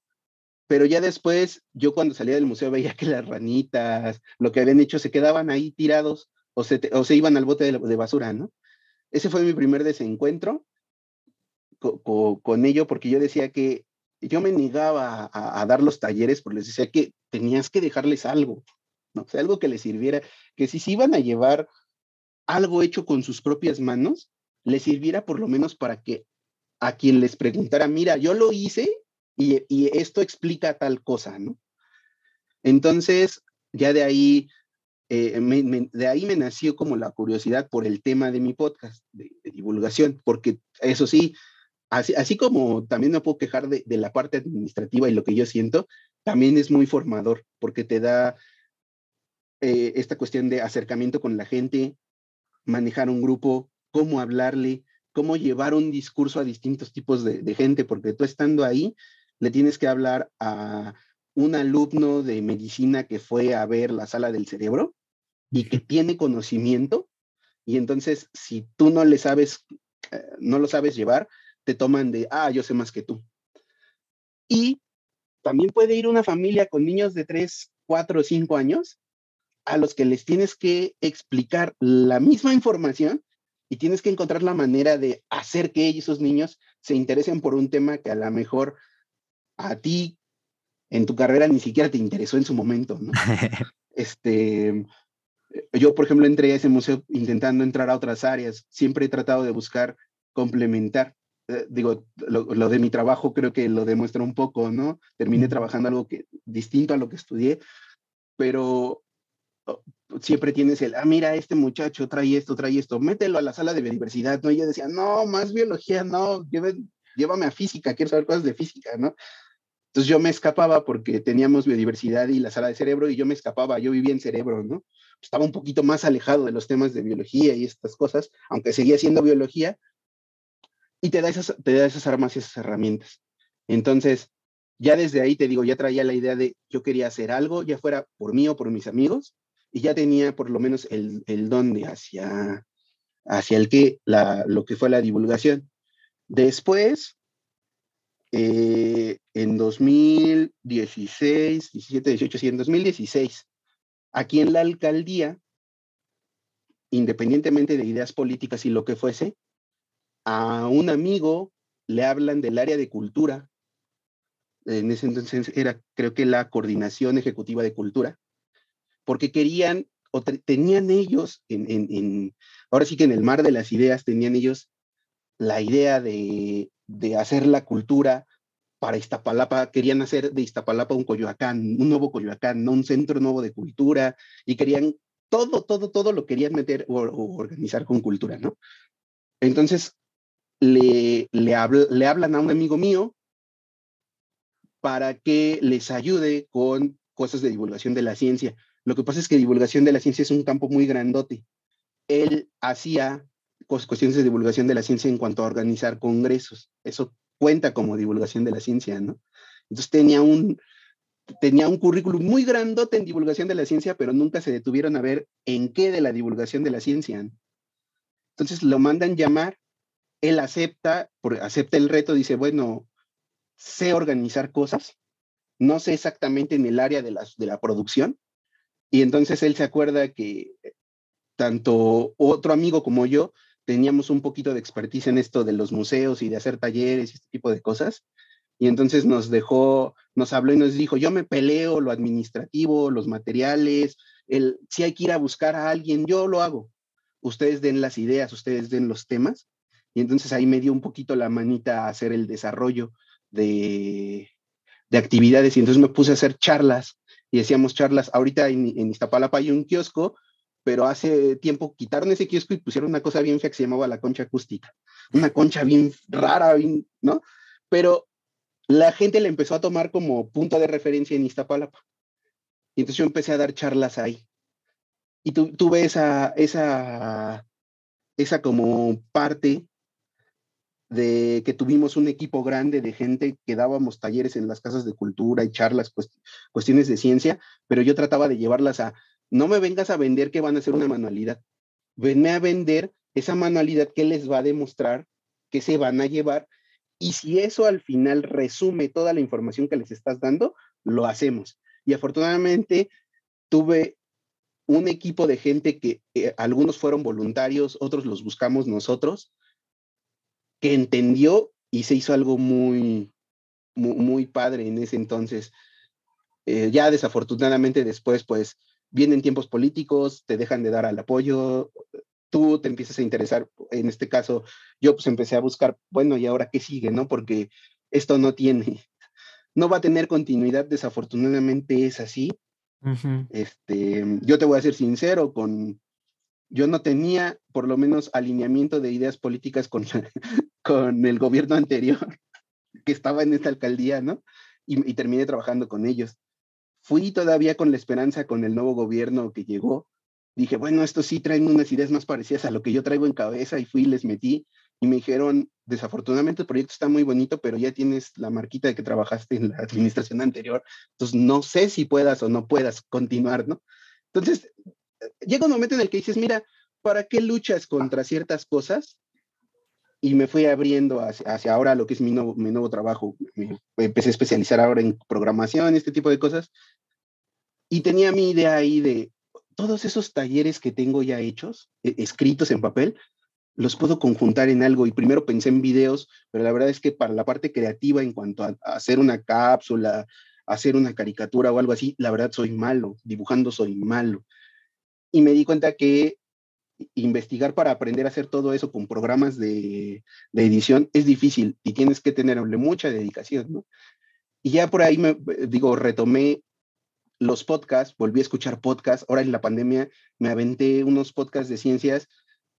pero ya después, yo cuando salía del museo veía que las ranitas, lo que habían hecho, se quedaban ahí tirados o se, iban al bote de, basura, ¿no? Ese fue mi primer desencuentro con ello, porque yo decía que yo me negaba a, dar los talleres, porque les decía que tenías que dejarles algo, ¿no? O sea, algo que les sirviera, que si se iban a llevar algo hecho con sus propias manos, les sirviera por lo menos para que a quien les preguntara, mira, yo lo hice y, esto explica tal cosa, ¿no? Entonces, ya de ahí, eh, de ahí me nació como la curiosidad por el tema de mi podcast, de, divulgación, porque eso sí, así, así, como también me puedo quejar de, la parte administrativa y lo que yo siento, también es muy formador, porque te da eh, esta cuestión de acercamiento con la gente, manejar un grupo, cómo hablarle, cómo llevar un discurso a distintos tipos de, de gente, porque tú estando ahí, le tienes que hablar a un alumno de medicina que fue a ver la sala del cerebro y que tiene conocimiento, y entonces si tú no le sabes, eh, no lo sabes llevar, te toman de, ah, yo sé más que tú. Y también puede ir una familia con niños de 3, 4 o 5 años a los que les tienes que explicar la misma información y tienes que encontrar la manera de hacer que esos niños se interesen por un tema que a lo mejor a ti en tu carrera ni siquiera te interesó en su momento, ¿no? este, yo, por ejemplo, entré a ese museo intentando entrar a otras áreas. Siempre he tratado de buscar complementar. Eh, digo, lo, lo, de mi trabajo creo que lo demuestra un poco, ¿no? Terminé trabajando algo que, distinto a lo que estudié, pero siempre tienes el, ah, mira, este muchacho trae esto, trae esto, mételo a la sala de biodiversidad, ¿no? Y decía, no, más biología, no, llévame a física, quiero saber cosas de física, ¿no? Entonces yo me escapaba porque teníamos biodiversidad y la sala de cerebro y yo me escapaba, yo vivía en cerebro, ¿no? Estaba un poquito más alejado de los temas de biología y estas cosas, aunque seguía siendo biología, y te da esas, te da esas armas y esas herramientas. Entonces, ya desde ahí te digo, ya traía la idea de yo quería hacer algo, ya fuera por mí o por mis amigos, y ya tenía por lo menos el, el don de hacia, hacia el que, la, lo que fue la divulgación. Después, eh, en 2016, 17, 18, sí, en 2016, aquí en la alcaldía, independientemente de ideas políticas y lo que fuese, a un amigo le hablan del área de cultura. En ese entonces era, creo que la coordinación ejecutiva de cultura, porque querían o tenían ellos, en, en, en, ahora sí que en el mar de las ideas, tenían ellos la idea de de hacer la cultura para Iztapalapa, querían hacer de Iztapalapa un Coyoacán, un nuevo Coyoacán, ¿no? un centro nuevo de cultura, y querían todo, todo, todo lo querían meter o, organizar con cultura, ¿no? Entonces, le, le, le hablan a un amigo mío para que les ayude con cosas de divulgación de la ciencia. Lo que pasa es que divulgación de la ciencia es un campo muy grandote. Él hacía cuestiones de divulgación de la ciencia en cuanto a organizar congresos. Eso cuenta como divulgación de la ciencia, ¿no? Entonces tenía un, tenía un currículum muy grandote en divulgación de la ciencia, pero nunca se detuvieron a ver en qué de la divulgación de la ciencia. Entonces lo mandan llamar, él acepta, acepta el reto, dice, bueno, sé organizar cosas, no sé exactamente en el área de la, de la producción, y entonces él se acuerda que tanto otro amigo como yo teníamos un poquito de expertise en esto de los museos y de hacer talleres y este tipo de cosas. Y entonces nos dejó, nos habló y nos dijo, yo me peleo lo administrativo, los materiales, el, si hay que ir a buscar a alguien, yo lo hago. Ustedes den las ideas, ustedes den los temas. Y entonces ahí me dio un poquito la manita a hacer el desarrollo de, de actividades y entonces me puse a hacer charlas y hacíamos charlas. Ahorita en, en Iztapalapa hay un kiosco pero hace tiempo quitaron ese kiosco y pusieron una cosa bien fea que se llamaba la concha acústica. Una concha bien rara, ¿no? Pero la gente le empezó a tomar como punto de referencia en Iztapalapa. Y entonces yo empecé a dar charlas ahí. Y tu, tuve esa, esa, esa como parte de que tuvimos un equipo grande de gente que dábamos talleres en las casas de cultura y charlas, cuestiones de ciencia, pero yo trataba de llevarlas a no me vengas a vender que van a hacer una manualidad. Venme a vender esa manualidad que les va a demostrar que se van a llevar. Y si eso al final resume toda la información que les estás dando, lo hacemos. Y afortunadamente tuve un equipo de gente que eh, algunos fueron voluntarios, otros los buscamos nosotros, que entendió y se hizo algo muy, muy, padre en ese entonces. Eh, ya desafortunadamente después, pues vienen tiempos políticos, te dejan de dar al apoyo, tú te empiezas a interesar, en este caso, yo pues empecé a buscar, bueno, ¿y ahora qué sigue, no? Porque esto no tiene, no va a tener continuidad, desafortunadamente es así. Este, yo te voy a ser sincero, con, yo no tenía por lo menos alineamiento de ideas políticas con, con el gobierno anterior que estaba en esta alcaldía, ¿no? y terminé trabajando con ellos fui todavía con la esperanza con el nuevo gobierno que llegó. Dije, bueno, estos sí traen unas ideas más parecidas a lo que yo traigo en cabeza y fui y les metí y me dijeron, desafortunadamente el proyecto está muy bonito, pero ya tienes la marquita de que trabajaste en la administración anterior, entonces no sé si puedas o no puedas continuar, ¿no? Entonces, llega un momento en el que dices, mira, ¿para qué luchas contra ciertas cosas y me fui abriendo hacia, hacia ahora lo que es mi nuevo, mi nuevo trabajo. Me, empecé a especializar ahora en programación, este tipo de cosas. Y tenía mi idea ahí de todos esos talleres que tengo ya hechos, e, escritos en papel, los puedo conjuntar en algo. Y primero pensé en videos, pero la verdad es que para la parte creativa, en cuanto a, a hacer una cápsula, hacer una caricatura o algo así, la verdad soy malo, dibujando soy malo. Y me di cuenta que investigar para aprender a hacer todo eso con programas de, de edición es difícil y tienes que tenerle mucha dedicación, ¿no? Y ya por ahí me digo, retomé los podcasts, volví a escuchar podcasts. Ahora en la pandemia me aventé unos podcasts de ciencias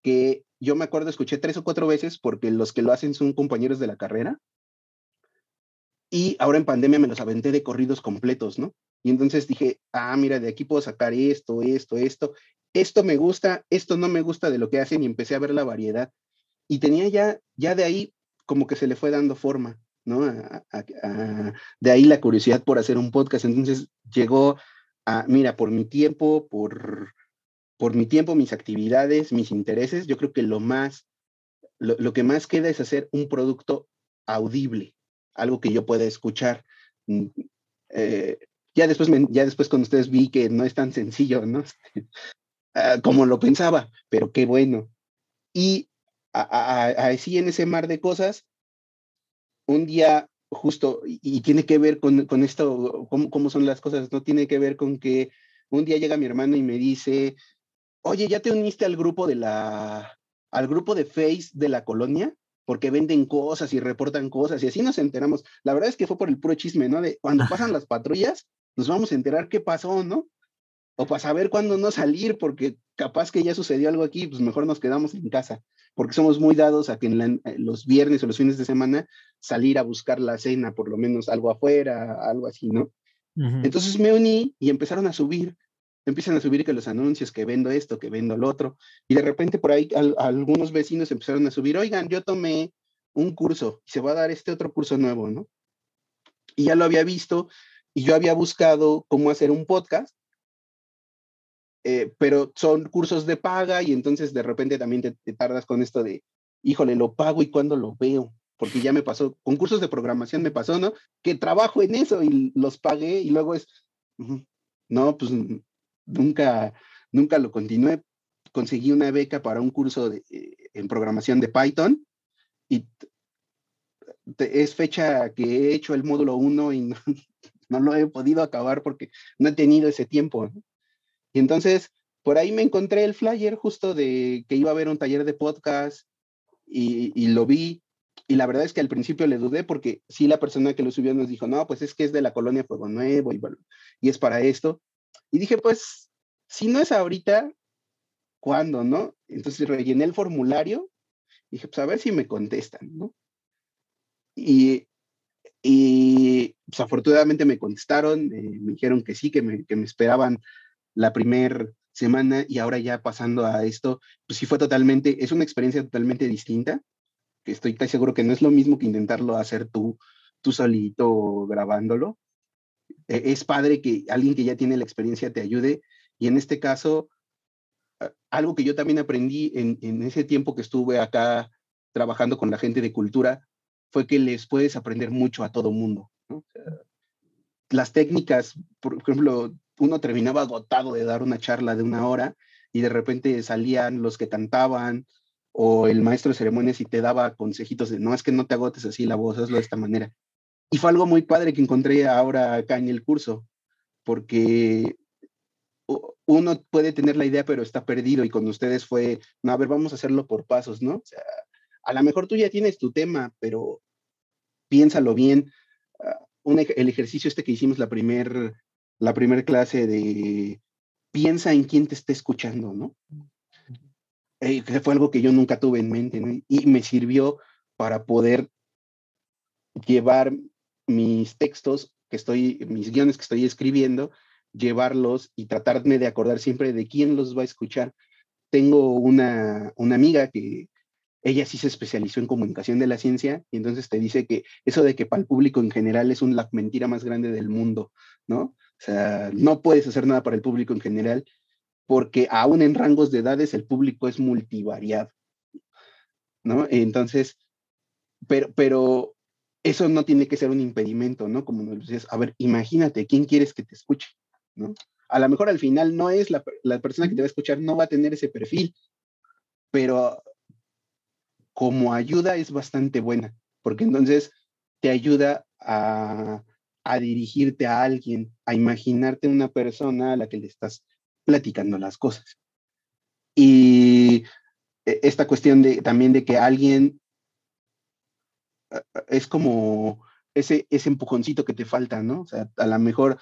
que yo me acuerdo escuché tres o cuatro veces porque los que lo hacen son compañeros de la carrera. Y ahora en pandemia me los aventé de corridos completos, ¿no? Y entonces dije, ah, mira, de aquí puedo sacar esto, esto, esto. Esto me gusta, esto no me gusta de lo que hacen y empecé a ver la variedad. Y tenía ya, ya de ahí como que se le fue dando forma, ¿no? de ahí la curiosidad por hacer un podcast. Entonces llegó a, mira, por mi tiempo, por, por mi tiempo, mis actividades, mis intereses, yo creo que lo más, lo, lo que más queda es hacer un producto audible, algo que yo pueda escuchar. Mm, eh, ya después, ya después con ustedes vi que no es tan sencillo, ¿no? Ah, como lo pensaba, pero qué bueno. Y así en ese mar de cosas, un día justo, y, tiene que ver con, con esto, cómo, cómo, son las cosas, no tiene que ver con que un día llega mi hermano y me dice, oye, ¿ya te uniste al grupo de la, al grupo de Face de la colonia? porque venden cosas y reportan cosas y así nos enteramos. La verdad es que fue por el puro chisme, ¿no? De cuando pasan las patrullas, nos vamos a enterar qué pasó, ¿no? O para saber cuándo no salir, porque capaz que ya sucedió algo aquí, pues mejor nos quedamos en casa, porque somos muy dados a que en eh, los viernes o los fines de semana salir a buscar la cena, por lo menos algo afuera, algo así, ¿no? Entonces me uní y empezaron a subir empiezan a subir que los anuncios, que vendo esto, que vendo lo otro, y de repente por ahí algunos vecinos empezaron a subir, oigan, yo tomé un curso y se va a dar este otro curso nuevo, ¿no? Y ya lo había visto y yo había buscado cómo hacer un podcast, eh, pero son cursos de paga y entonces de repente también te, tardas con esto de, híjole, lo pago y cuándo lo veo, porque ya me pasó, con cursos de programación me pasó, ¿no? Que trabajo en eso y los pagué y luego es, no, pues nunca, nunca lo continué. Conseguí una beca para un curso de, eh, en programación de Python y es fecha que he hecho el módulo 1 y lo he podido acabar porque no he tenido ese tiempo. Y entonces, por ahí me encontré el flyer justo de que iba a haber un taller de podcast y, lo vi. Y la verdad es que al principio le dudé porque sí la persona que lo subió nos dijo, no, pues es que es de la colonia Fuego Nuevo y, y es para esto. Y dije, pues, si no es ahorita, ¿cuándo, no? Entonces rellené el formulario y dije, pues a ver si me contestan, ¿no? Y, y pues, afortunadamente me contestaron, eh, me dijeron que sí, que me, que me esperaban la primera semana y ahora ya pasando a esto, pues sí fue totalmente, es una experiencia totalmente distinta, que estoy casi seguro que no es lo mismo que intentarlo hacer tú, tú solito grabándolo, e, es padre que alguien que ya tiene la experiencia te ayude y en este caso, algo que yo también aprendí en, ese tiempo que estuve acá trabajando con la gente de cultura fue que les puedes aprender mucho a todo mundo. las técnicas, por ejemplo, uno terminaba agotado de dar una charla de una hora y de repente salían los que cantaban o el maestro de ceremonias y te daba consejitos de no es que no te agotes así la voz, hazlo de esta manera. Y fue algo muy padre que encontré ahora acá en el curso, porque uno puede tener la idea, pero está perdido y con ustedes fue, no, a ver, vamos a hacerlo por pasos, ¿no? O sea, a lo mejor tú ya tienes tu tema, pero piénsalo bien. Ah, el ejercicio este que hicimos la primer, la primer clase de piensa en quién te está escuchando, ¿no? Eh, fue algo que yo nunca tuve en mente, ¿no? Y me sirvió para poder llevar mis textos que estoy, mis guiones que estoy escribiendo, llevarlos y tratarme de acordar siempre de quién los va a escuchar. Tengo una, una amiga que ella sí se especializó en comunicación de la ciencia y entonces te dice que eso de que para el público en general es una mentira más grande del mundo, ¿no? O sea, no puedes hacer nada para el público en general porque aún en rangos de edades el público es multivariado. ¿no? Entonces, pero, pero eso no tiene que ser un impedimento, ¿no? Como nos decías, a ver, imagínate, ¿quién quieres que te escuche? ¿No? A lo mejor al final no es la, la persona que te va a escuchar, no va a tener ese perfil, pero como ayuda es bastante buena, porque entonces te ayuda a, dirigirte a alguien, a imaginarte una persona a la que le estás platicando las cosas. Y e, esta cuestión de también de que alguien es como ese, ese empujoncito que te falta, ¿no? O sea, a lo mejor,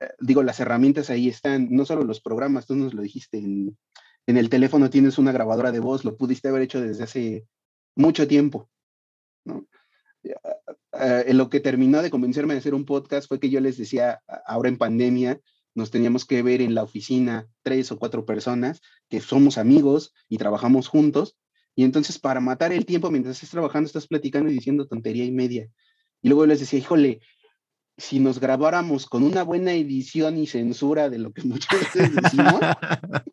eh, digo, las herramientas ahí están, no solo los programas, tú nos lo dijiste, en, en el teléfono tienes una grabadora de voz, lo pudiste haber hecho desde hace mucho tiempo, ¿no? Eh, lo que terminó de convencerme de hacer un podcast fue que yo les decía, ahora en pandemia, nos teníamos que ver en la oficina tres o cuatro personas que somos amigos y trabajamos juntos. Y entonces para matar el tiempo mientras estás trabajando, estás platicando y diciendo tontería y media. Y luego les decía, híjole, si nos grabáramos con una buena edición y censura de lo que muchas veces decimos,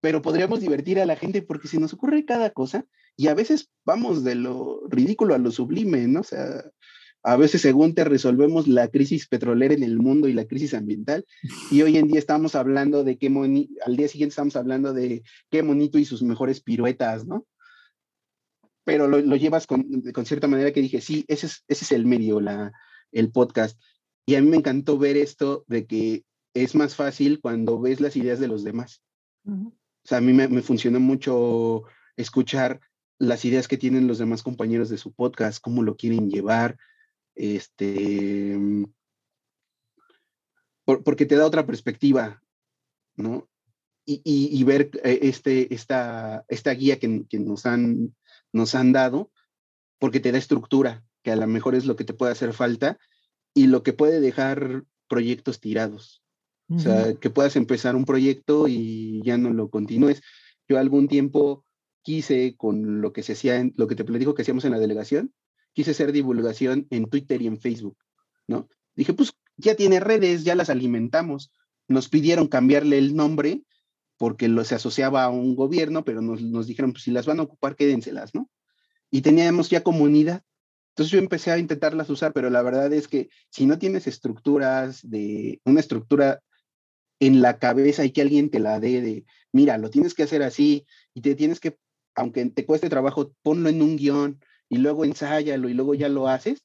pero podríamos divertir a la gente porque se nos ocurre cada cosa y a veces vamos de lo ridículo a lo sublime, ¿no? O sea, a veces según te resolvemos la crisis petrolera en el mundo y la crisis ambiental y hoy en día estamos hablando de qué monito, al día siguiente estamos hablando de qué monito y sus mejores piruetas, ¿no? Pero lo, llevas con, con, cierta manera que dije, sí, ese es, ese es el medio, la, el podcast. Y a mí me encantó ver esto de que es más fácil cuando ves las ideas de los demás. O sea, a mí me, me funcionó mucho escuchar las ideas que tienen los demás compañeros de su podcast, cómo lo quieren llevar, este, porque te da otra perspectiva, ¿no? Y, y, ver eh, este, esta, esta guía que, que, nos, han, nos han dado, porque te da estructura, que a lo mejor es lo que te puede hacer falta y lo que puede dejar proyectos tirados. O sea, que puedas empezar un proyecto y ya no lo continúes. Yo algún tiempo quise con lo que se hacía, en, lo que te platico que hacíamos en la delegación, quise hacer divulgación en Twitter y en Facebook, ¿no? Dije, pues ya tiene redes, ya las alimentamos. Nos pidieron cambiarle el nombre porque lo, se asociaba a un gobierno, pero nos, nos dijeron, pues si las van a ocupar, quédenselas, ¿no? Y teníamos ya comunidad. Entonces yo empecé a intentarlas usar, pero la verdad es que si no tienes estructuras de una estructura en la cabeza y que alguien te la dé de, mira, lo tienes que hacer así y te tienes que aunque te cueste trabajo, ponlo en un guion y luego ensáyalo y luego ya lo haces.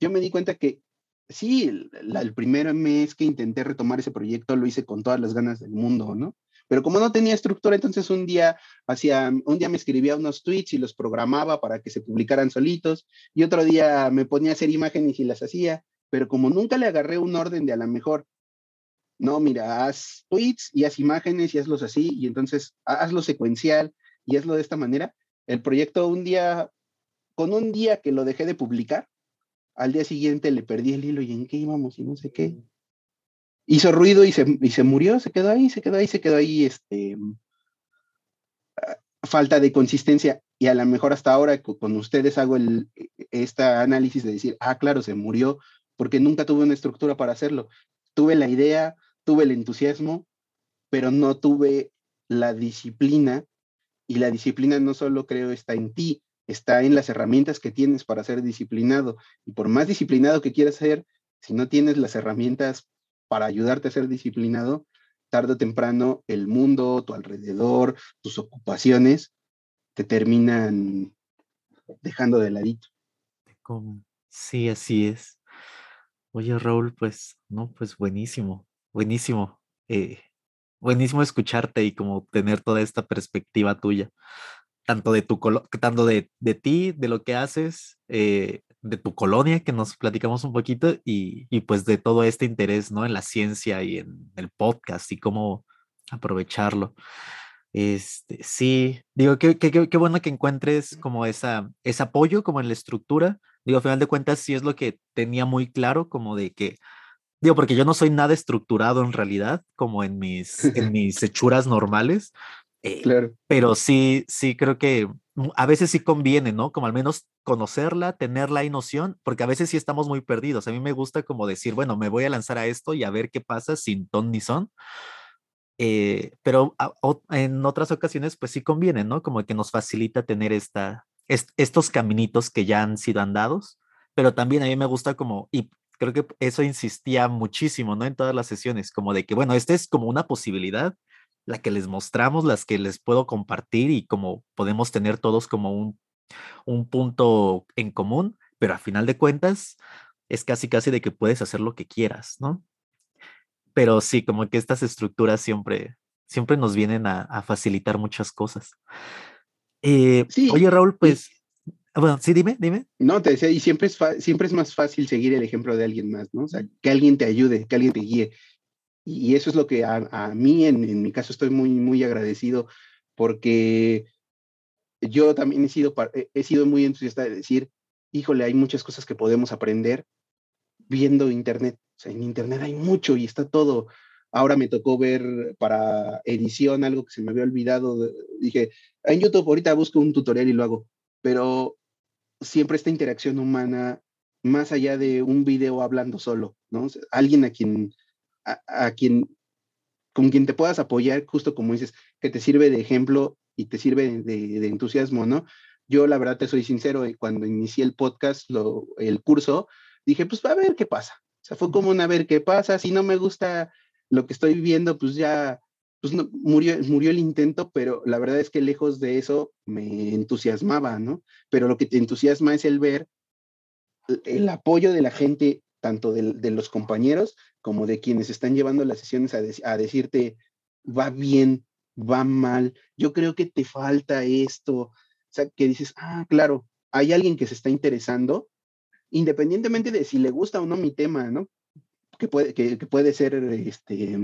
Yo me di cuenta que sí, el, primer mes que intenté retomar ese proyecto lo hice con todas las ganas del mundo, ¿no? Pero como no tenía estructura, entonces un día hacía, un día me escribía unos tweets y los programaba para que se publicaran solitos y otro día me ponía a hacer imágenes y las hacía, pero como nunca le agarré un orden de a lo mejor, no, mira, haz tweets y haz imágenes y hazlos así y entonces hazlo secuencial y es lo de esta manera. El proyecto un día, con un día que lo dejé de publicar, al día siguiente le perdí el hilo y en qué íbamos y no sé qué. Hizo ruido y se, y se murió, se quedó ahí, se quedó ahí, se quedó ahí, este, ah, falta de consistencia. Y a lo mejor hasta ahora con ustedes hago el, este análisis de decir, ah, claro, se murió porque nunca tuve una estructura para hacerlo. Tuve la idea, tuve el entusiasmo, pero no tuve la disciplina y la disciplina no solo creo está en ti, está en las herramientas que tienes para ser disciplinado. Y por más disciplinado que quieras ser, si no tienes las herramientas para ayudarte a ser disciplinado, tarde o temprano el mundo, tu alrededor, tus ocupaciones, te terminan dejando de ladito. Sí, así es. Oye, Raúl, pues, no, pues buenísimo, buenísimo. Eh, buenísimo escucharte y como tener toda esta perspectiva tuya, tanto de tu tanto de, de ti, de lo que haces, eh, de tu colonia, que nos platicamos un poquito, y, y, pues de todo este interés, ¿no? En la ciencia y en el podcast y cómo aprovecharlo. Este, sí, digo, qué, qué, qué bueno que encuentres como esa, ese apoyo como en la estructura. Digo, a final de cuentas, sí es lo que tenía muy claro, como de que Digo, porque yo no soy nada estructurado en realidad, como en mis, en mis hechuras normales. Eh, claro. Pero sí, sí creo que mm, a veces sí conviene, ¿no? Como al menos conocerla, tenerla y noción, porque a veces sí estamos muy perdidos. A mí me gusta como decir, bueno, me voy a lanzar a esto y a ver qué pasa sin ton ni son. eh, pero en otras ocasiones pues sí conviene, ¿no? Como que nos facilita tener esta, estos caminitos que ya han sido andados, pero también a mí me gusta como, y creo que eso insistía muchísimo, ¿no? En todas las sesiones, como de que, bueno, esta es como una posibilidad, la que les mostramos, las que les puedo compartir y como podemos tener todos como un, un punto en común, pero a final de cuentas es casi casi de que puedes hacer lo que quieras, ¿no? Pero sí, como que estas estructuras siempre, siempre nos vienen a, facilitar muchas cosas. Eh, oye, Raúl, pues, bueno, sí, dime, dime. No, te decía, y siempre es, siempre es más fácil seguir el ejemplo de alguien más, ¿no? O sea, que alguien te ayude, que alguien te guíe. Y eso es lo que a, mí, en, mi caso, estoy muy, muy agradecido porque yo también he sido, he sido muy entusiasta de decir, híjole, hay muchas cosas que podemos aprender viendo Internet. O sea, en Internet hay mucho y está todo. Ahora me tocó ver para edición algo que se me había olvidado. Dije, en YouTube ahorita busco un tutorial y lo hago. Pero siempre esta interacción humana, más allá de un video hablando solo, ¿no? alguien a quien a, quien, con quien te puedas apoyar, justo como dices, que te sirve de ejemplo y te sirve de, entusiasmo, ¿no? Yo la verdad te soy sincero, eh, cuando inicié el podcast, lo, el curso, dije, pues a ver qué pasa. O sea, fue como una a ver qué pasa, si no me gusta lo que estoy viviendo, pues ya, pues murió, murió el intento, pero la verdad es que lejos de eso me entusiasmaba, ¿no? Pero lo que te entusiasma es el ver el apoyo de la gente, tanto de, de los compañeros como de quienes están llevando las sesiones a, decirte, va bien, va mal, yo creo que te falta esto, o sea, que dices, ah, claro, hay alguien que se está interesando, independientemente de si le gusta o no mi tema, ¿no? Que puede, que, puede ser este,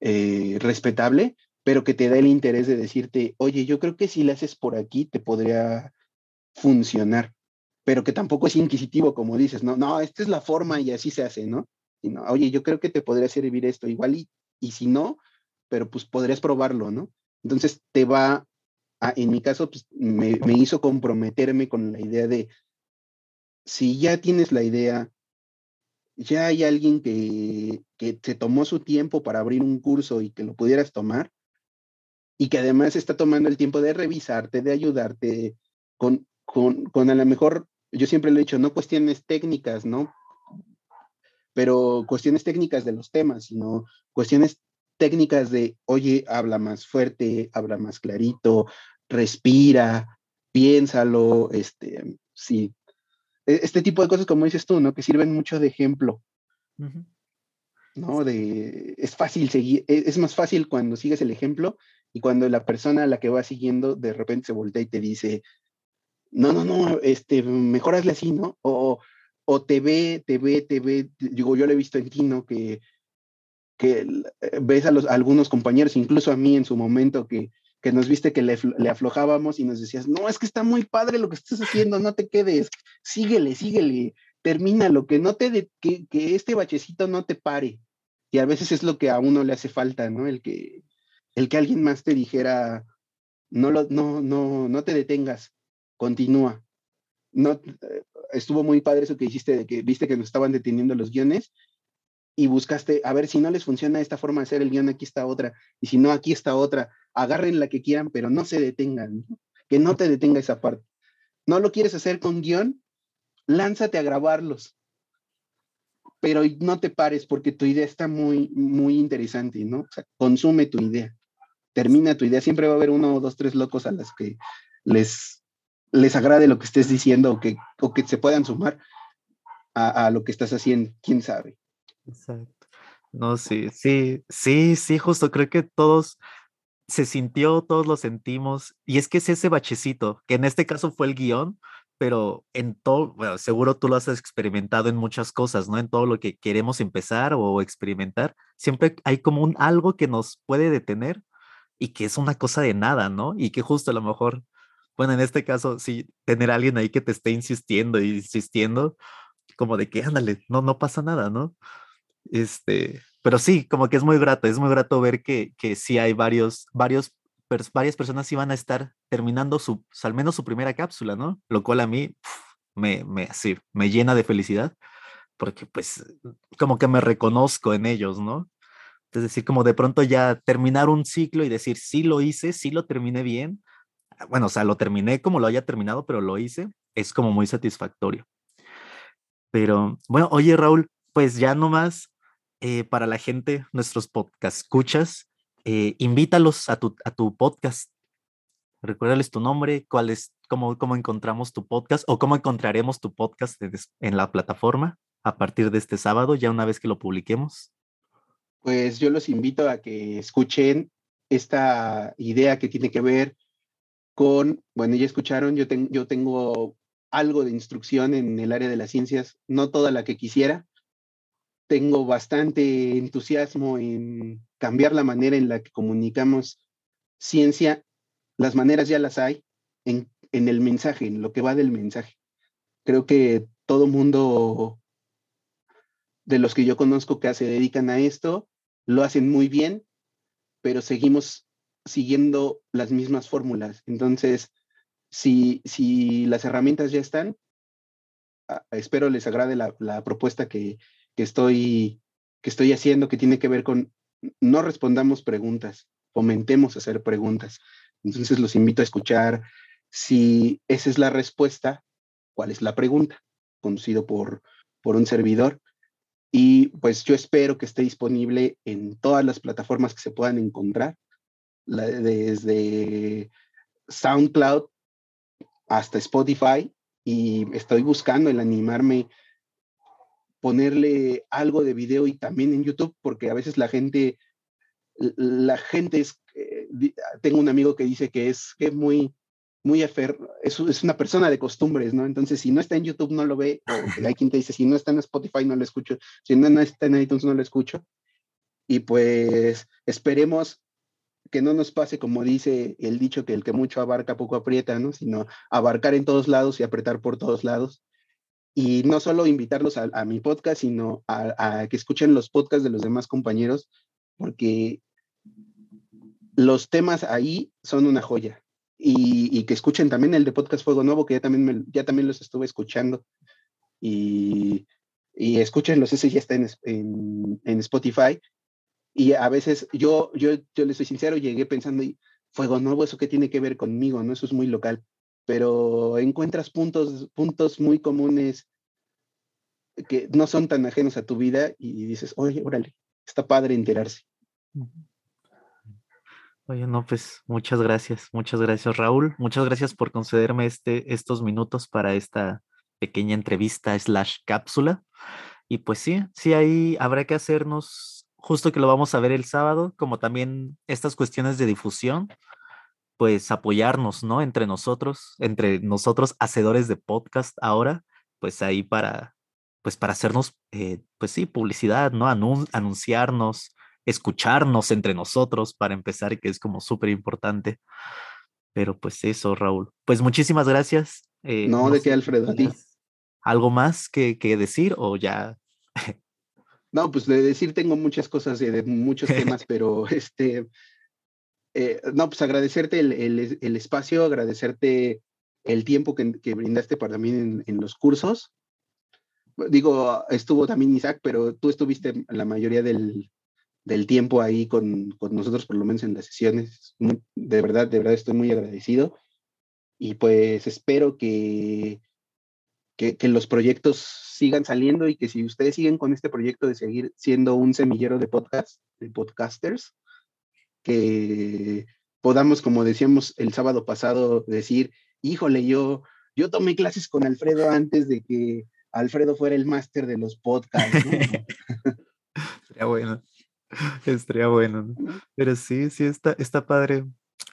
eh, respetable, pero que te da el interés de decirte, oye, yo creo que si le haces por aquí te podría funcionar, pero que tampoco es inquisitivo, como dices, no, no, esta es la forma y así se hace, ¿no? oye, yo creo que te podría servir esto igual y, y si no, pero pues podrías probarlo, ¿no? Entonces te va, en mi caso, pues me, me hizo comprometerme con la idea de, si ya tienes la idea, ya hay alguien que, que se tomó su tiempo para abrir un curso y que lo pudieras tomar, y que además está tomando el tiempo de revisarte, de ayudarte con, con, con a lo mejor, yo siempre lo he dicho, no cuestiones técnicas, ¿no? pero cuestiones técnicas de los temas, sino cuestiones técnicas de, oye, habla más fuerte, habla más clarito, respira, piénsalo, este, sí. E, este tipo de cosas, como dices tú, ¿no? Que sirven mucho de ejemplo. ¿No? De, es fácil seguir, e, es más fácil cuando sigues el ejemplo y cuando la persona a la que va siguiendo de repente se voltea y te dice, no, no, no, este, mejor hazle así, ¿no? O, o te ve, te ve, te ve, digo, yo lo he visto en ti, ¿no? Que, que eh, ves a, los, algunos compañeros, incluso a mí en su momento, que, que nos viste que le, le, aflojábamos y nos decías, no, es que está muy padre lo que estás haciendo, no te quedes, síguele, síguele, termina lo que no te, que, que, este bachecito no te pare. Y a veces es lo que a uno le hace falta, ¿no? El que, el que alguien más te dijera, no, lo, no, no, no te detengas, continúa. No, estuvo muy padre eso que hiciste, de que viste que nos estaban deteniendo los guiones y buscaste, a ver, si no les funciona esta forma de hacer el guion, aquí está otra, y si no, aquí está otra, agarren la que quieran, pero no se detengan, que no te detenga esa parte. No lo quieres hacer con guion, lánzate a grabarlos, pero no te pares porque tu idea está muy, muy interesante, ¿no? Consume tu idea, termina tu idea, siempre va a haber uno dos, tres locos a las que les les agrade lo que estés diciendo o que, o que se puedan sumar a, lo que estás haciendo, quién sabe. Exacto. No, sí, sí, sí, sí, justo creo que todos se sintió, todos lo sentimos, y es que es ese bachecito, que en este caso fue el guion, pero en todo, bueno, seguro tú lo has experimentado en muchas cosas, ¿no? En todo lo que queremos empezar o experimentar, siempre hay como un algo que nos puede detener y que es una cosa de nada, ¿no? Y que justo a lo mejor bueno, en este caso, sí, tener a alguien ahí que te esté insistiendo y insistiendo, como de que, ándale, no, no pasa nada, ¿no? Este, pero sí, como que es muy grato, es muy grato ver que, que sí hay varios, varios, varias personas iban a estar terminando su, al menos su primera cápsula, ¿no? Lo cual a mí me, me, sí, me llena de felicidad, porque pues como que me reconozco en ellos, ¿no? Es decir, como de pronto ya terminar un ciclo y decir, sí lo hice, sí lo terminé bien. Ah, bueno, o sea, lo terminé como lo haya terminado, pero lo hice. Es como muy satisfactorio. Pero bueno, oye Raúl, pues ya nomás eh, para la gente, nuestros podcast escuchas, eh, invítalos a tu, a tu podcast. Recuérdales tu nombre, cuál es, cómo, cómo encontramos tu podcast o cómo encontraremos tu podcast en la plataforma a partir de este sábado, ya una vez que lo publiquemos. Pues yo los invito a que escuchen esta idea que tiene que ver con, bueno, ya escucharon, yo, yo tengo algo de instrucción en el área de las ciencias, no toda la que quisiera. Tengo bastante entusiasmo en cambiar la manera en la que comunicamos ciencia. Las maneras ya las hay en, en el mensaje, en lo que va del mensaje. Creo que todo mundo de los que yo conozco que se dedican a esto, lo hacen muy bien, pero seguimos siguiendo las mismas fórmulas. Entonces, si, si las herramientas ya están, espero les agrade la, propuesta que, estoy, que estoy haciendo, que tiene que ver con no respondamos preguntas, fomentemos hacer preguntas. Entonces los invito a escuchar si esa es la respuesta, cuál es la pregunta, conducido por, por un servidor. Y pues yo espero que esté disponible en todas las plataformas que se puedan encontrar, desde SoundCloud hasta Spotify y estoy buscando el animarme ponerle algo de video y también en YouTube porque a veces la gente la gente es eh, tengo un amigo que dice que es que muy muy afer es, es, una persona de costumbres, ¿no? Entonces, si no está en YouTube, no lo ve, o hay quien te dice, si no está en Spotify, no lo escucho, si no, no está en iTunes, no lo escucho. Y pues esperemos que no nos pase como dice el dicho que el que mucho abarca poco aprieta, ¿no? Sino abarcar en todos lados y apretar por todos lados. Y no solo invitarlos a, mi podcast, sino a, que escuchen los podcasts de los demás compañeros, porque los temas ahí son una joya. Y, que escuchen también el de Podcast Fuego Nuevo, que ya también, ya también los estuve escuchando. Y, y escúchenlos, ese ya está en, en, en Spotify y a veces yo, yo, yo le soy sincero, llegué pensando, fuego nuevo, ¿eso qué tiene que ver conmigo? ¿no? Eso es muy local. Pero encuentras puntos, puntos muy comunes que no son tan ajenos a tu vida y dices, oye, órale, está padre enterarse. Oye, no, pues muchas gracias, muchas gracias Raúl, muchas gracias por concederme este, estos minutos para esta pequeña entrevista slash cápsula. Y pues sí, sí, ahí habrá que hacernos justo que lo vamos a ver el sábado, como también estas cuestiones de difusión, pues apoyarnos, ¿no? Entre nosotros, entre nosotros hacedores de podcast ahora, pues ahí para, pues para hacernos, eh, pues sí, publicidad, ¿no? anunciarnos, escucharnos entre nosotros para empezar, que es como súper importante. Pero pues eso, Raúl. Pues muchísimas gracias. Eh, no, de qué, Alfredo, a ti. ¿Algo más que, que decir o ya No, pues de decir tengo muchas cosas de, muchos temas, pero este, eh, no, pues agradecerte el, espacio, agradecerte el tiempo que, brindaste para mí en, los cursos. Digo, estuvo también Isaac, pero tú estuviste la mayoría del, tiempo ahí con, con, nosotros, por lo menos en las sesiones. De verdad, de verdad estoy muy agradecido. Y pues espero que, que, los proyectos sigan saliendo y que si ustedes siguen con este proyecto de seguir siendo un semillero de podcast, de podcasters, que podamos, como decíamos el sábado pasado, decir, híjole, yo, yo tomé clases con Alfredo antes de que Alfredo fuera el máster de los podcasts. Estaría bueno. Estaría bueno. Pero sí, sí, está, está padre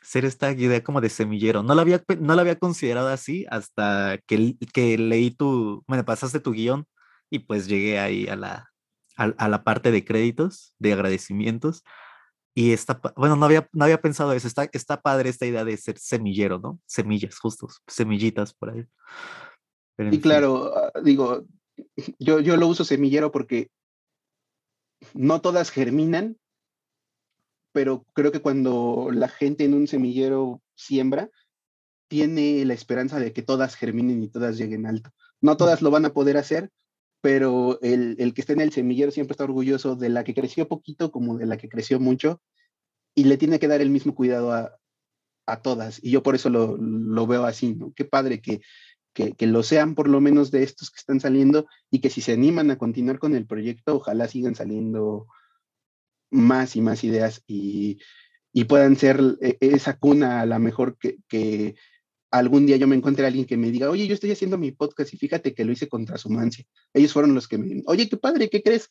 ser esta idea como de semillero. No la había, no la había considerado así hasta que, que leí tu, me pasaste tu guion y pues llegué ahí a la, a, la parte de créditos, de agradecimientos. Y está, bueno, no había, no había pensado eso. Está, está padre esta idea de ser semillero, ¿no? Semillas, justos, semillitas por ahí. y claro, ah, digo, yo, yo lo uso semillero porque no todas germinan, pero creo que cuando la gente en un semillero siembra, tiene la esperanza de que todas germinen y todas lleguen alto. No todas lo van a poder hacer, pero el, el, que está en el semillero siempre está orgulloso de la que creció poquito como de la que creció mucho y le tiene que dar el mismo cuidado a, a todas. Y yo por eso lo, lo veo así, ¿no? Qué padre que, que, que, lo sean por lo menos de estos que están saliendo y que si se animan a continuar con el proyecto, ojalá sigan saliendo más y más ideas y, y puedan ser e, esa cuna a la mejor que, que algún día yo me encuentre a alguien que me diga, oye, yo estoy haciendo mi podcast y fíjate que lo hice con Transhumancia. Ellos fueron los que me oye, qué padre, ¿qué crees?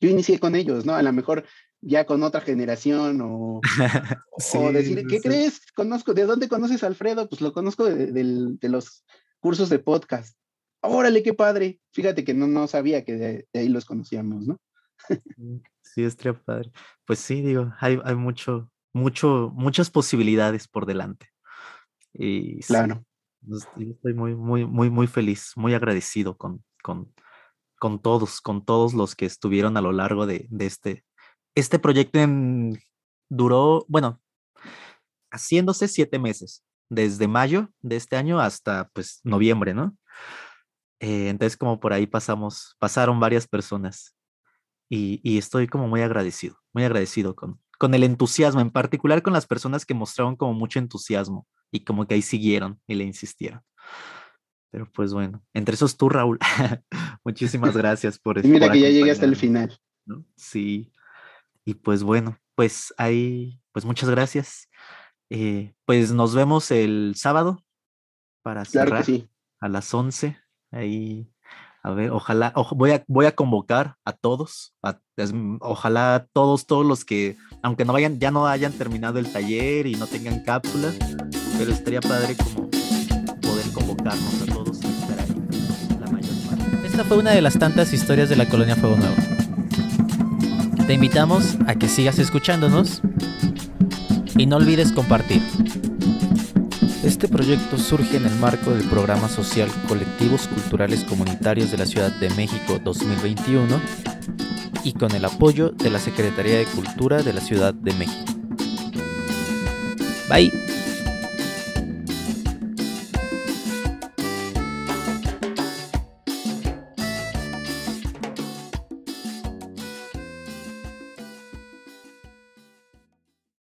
Yo inicié con ellos, ¿no? A lo mejor ya con otra generación o, sí, o decir, ¿qué sí. crees? Conozco, ¿de dónde conoces a Alfredo? Pues lo conozco de, de, de los cursos de podcast. Órale, qué padre. Fíjate que no, no sabía que de, de ahí los conocíamos, ¿no? sí, estaría padre. Pues sí, digo, hay, hay mucho, mucho, muchas posibilidades por delante. Y claro. Sí, estoy muy, muy, muy, muy feliz, muy agradecido con, con, con todos, con todos los que estuvieron a lo largo de, de este. Este proyecto en, duró, bueno, haciéndose siete meses, desde mayo de este año hasta pues noviembre, ¿no? Eh, entonces como por ahí pasamos, pasaron varias personas y, y, estoy como muy agradecido, muy agradecido con, con el entusiasmo, en particular con las personas que mostraron como mucho entusiasmo y como que ahí siguieron y le insistieron. Pero pues bueno, entre esos tú, Raúl, muchísimas gracias por eso. Mira que ya llegué hasta el final. ¿no? Sí, y pues bueno, pues ahí, pues muchas gracias. Eh, pues nos vemos el sábado para cerrar claro sí. a las 11. Ahí, a ver, ojalá, o, voy, a, voy a convocar a todos, a, es, ojalá todos, todos los que, aunque no vayan, ya no hayan terminado el taller y no tengan cápsulas, pero estaría padre como poder convocarnos a todos y estar ahí la mayor parte. Esta fue una de las tantas historias de la colonia Fuego Nuevo. Te invitamos a que sigas escuchándonos y no olvides compartir. Este proyecto surge en el marco del programa social Colectivos Culturales Comunitarios de la Ciudad de México 2021 y con el apoyo de la Secretaría de Cultura de la Ciudad de México. Bye.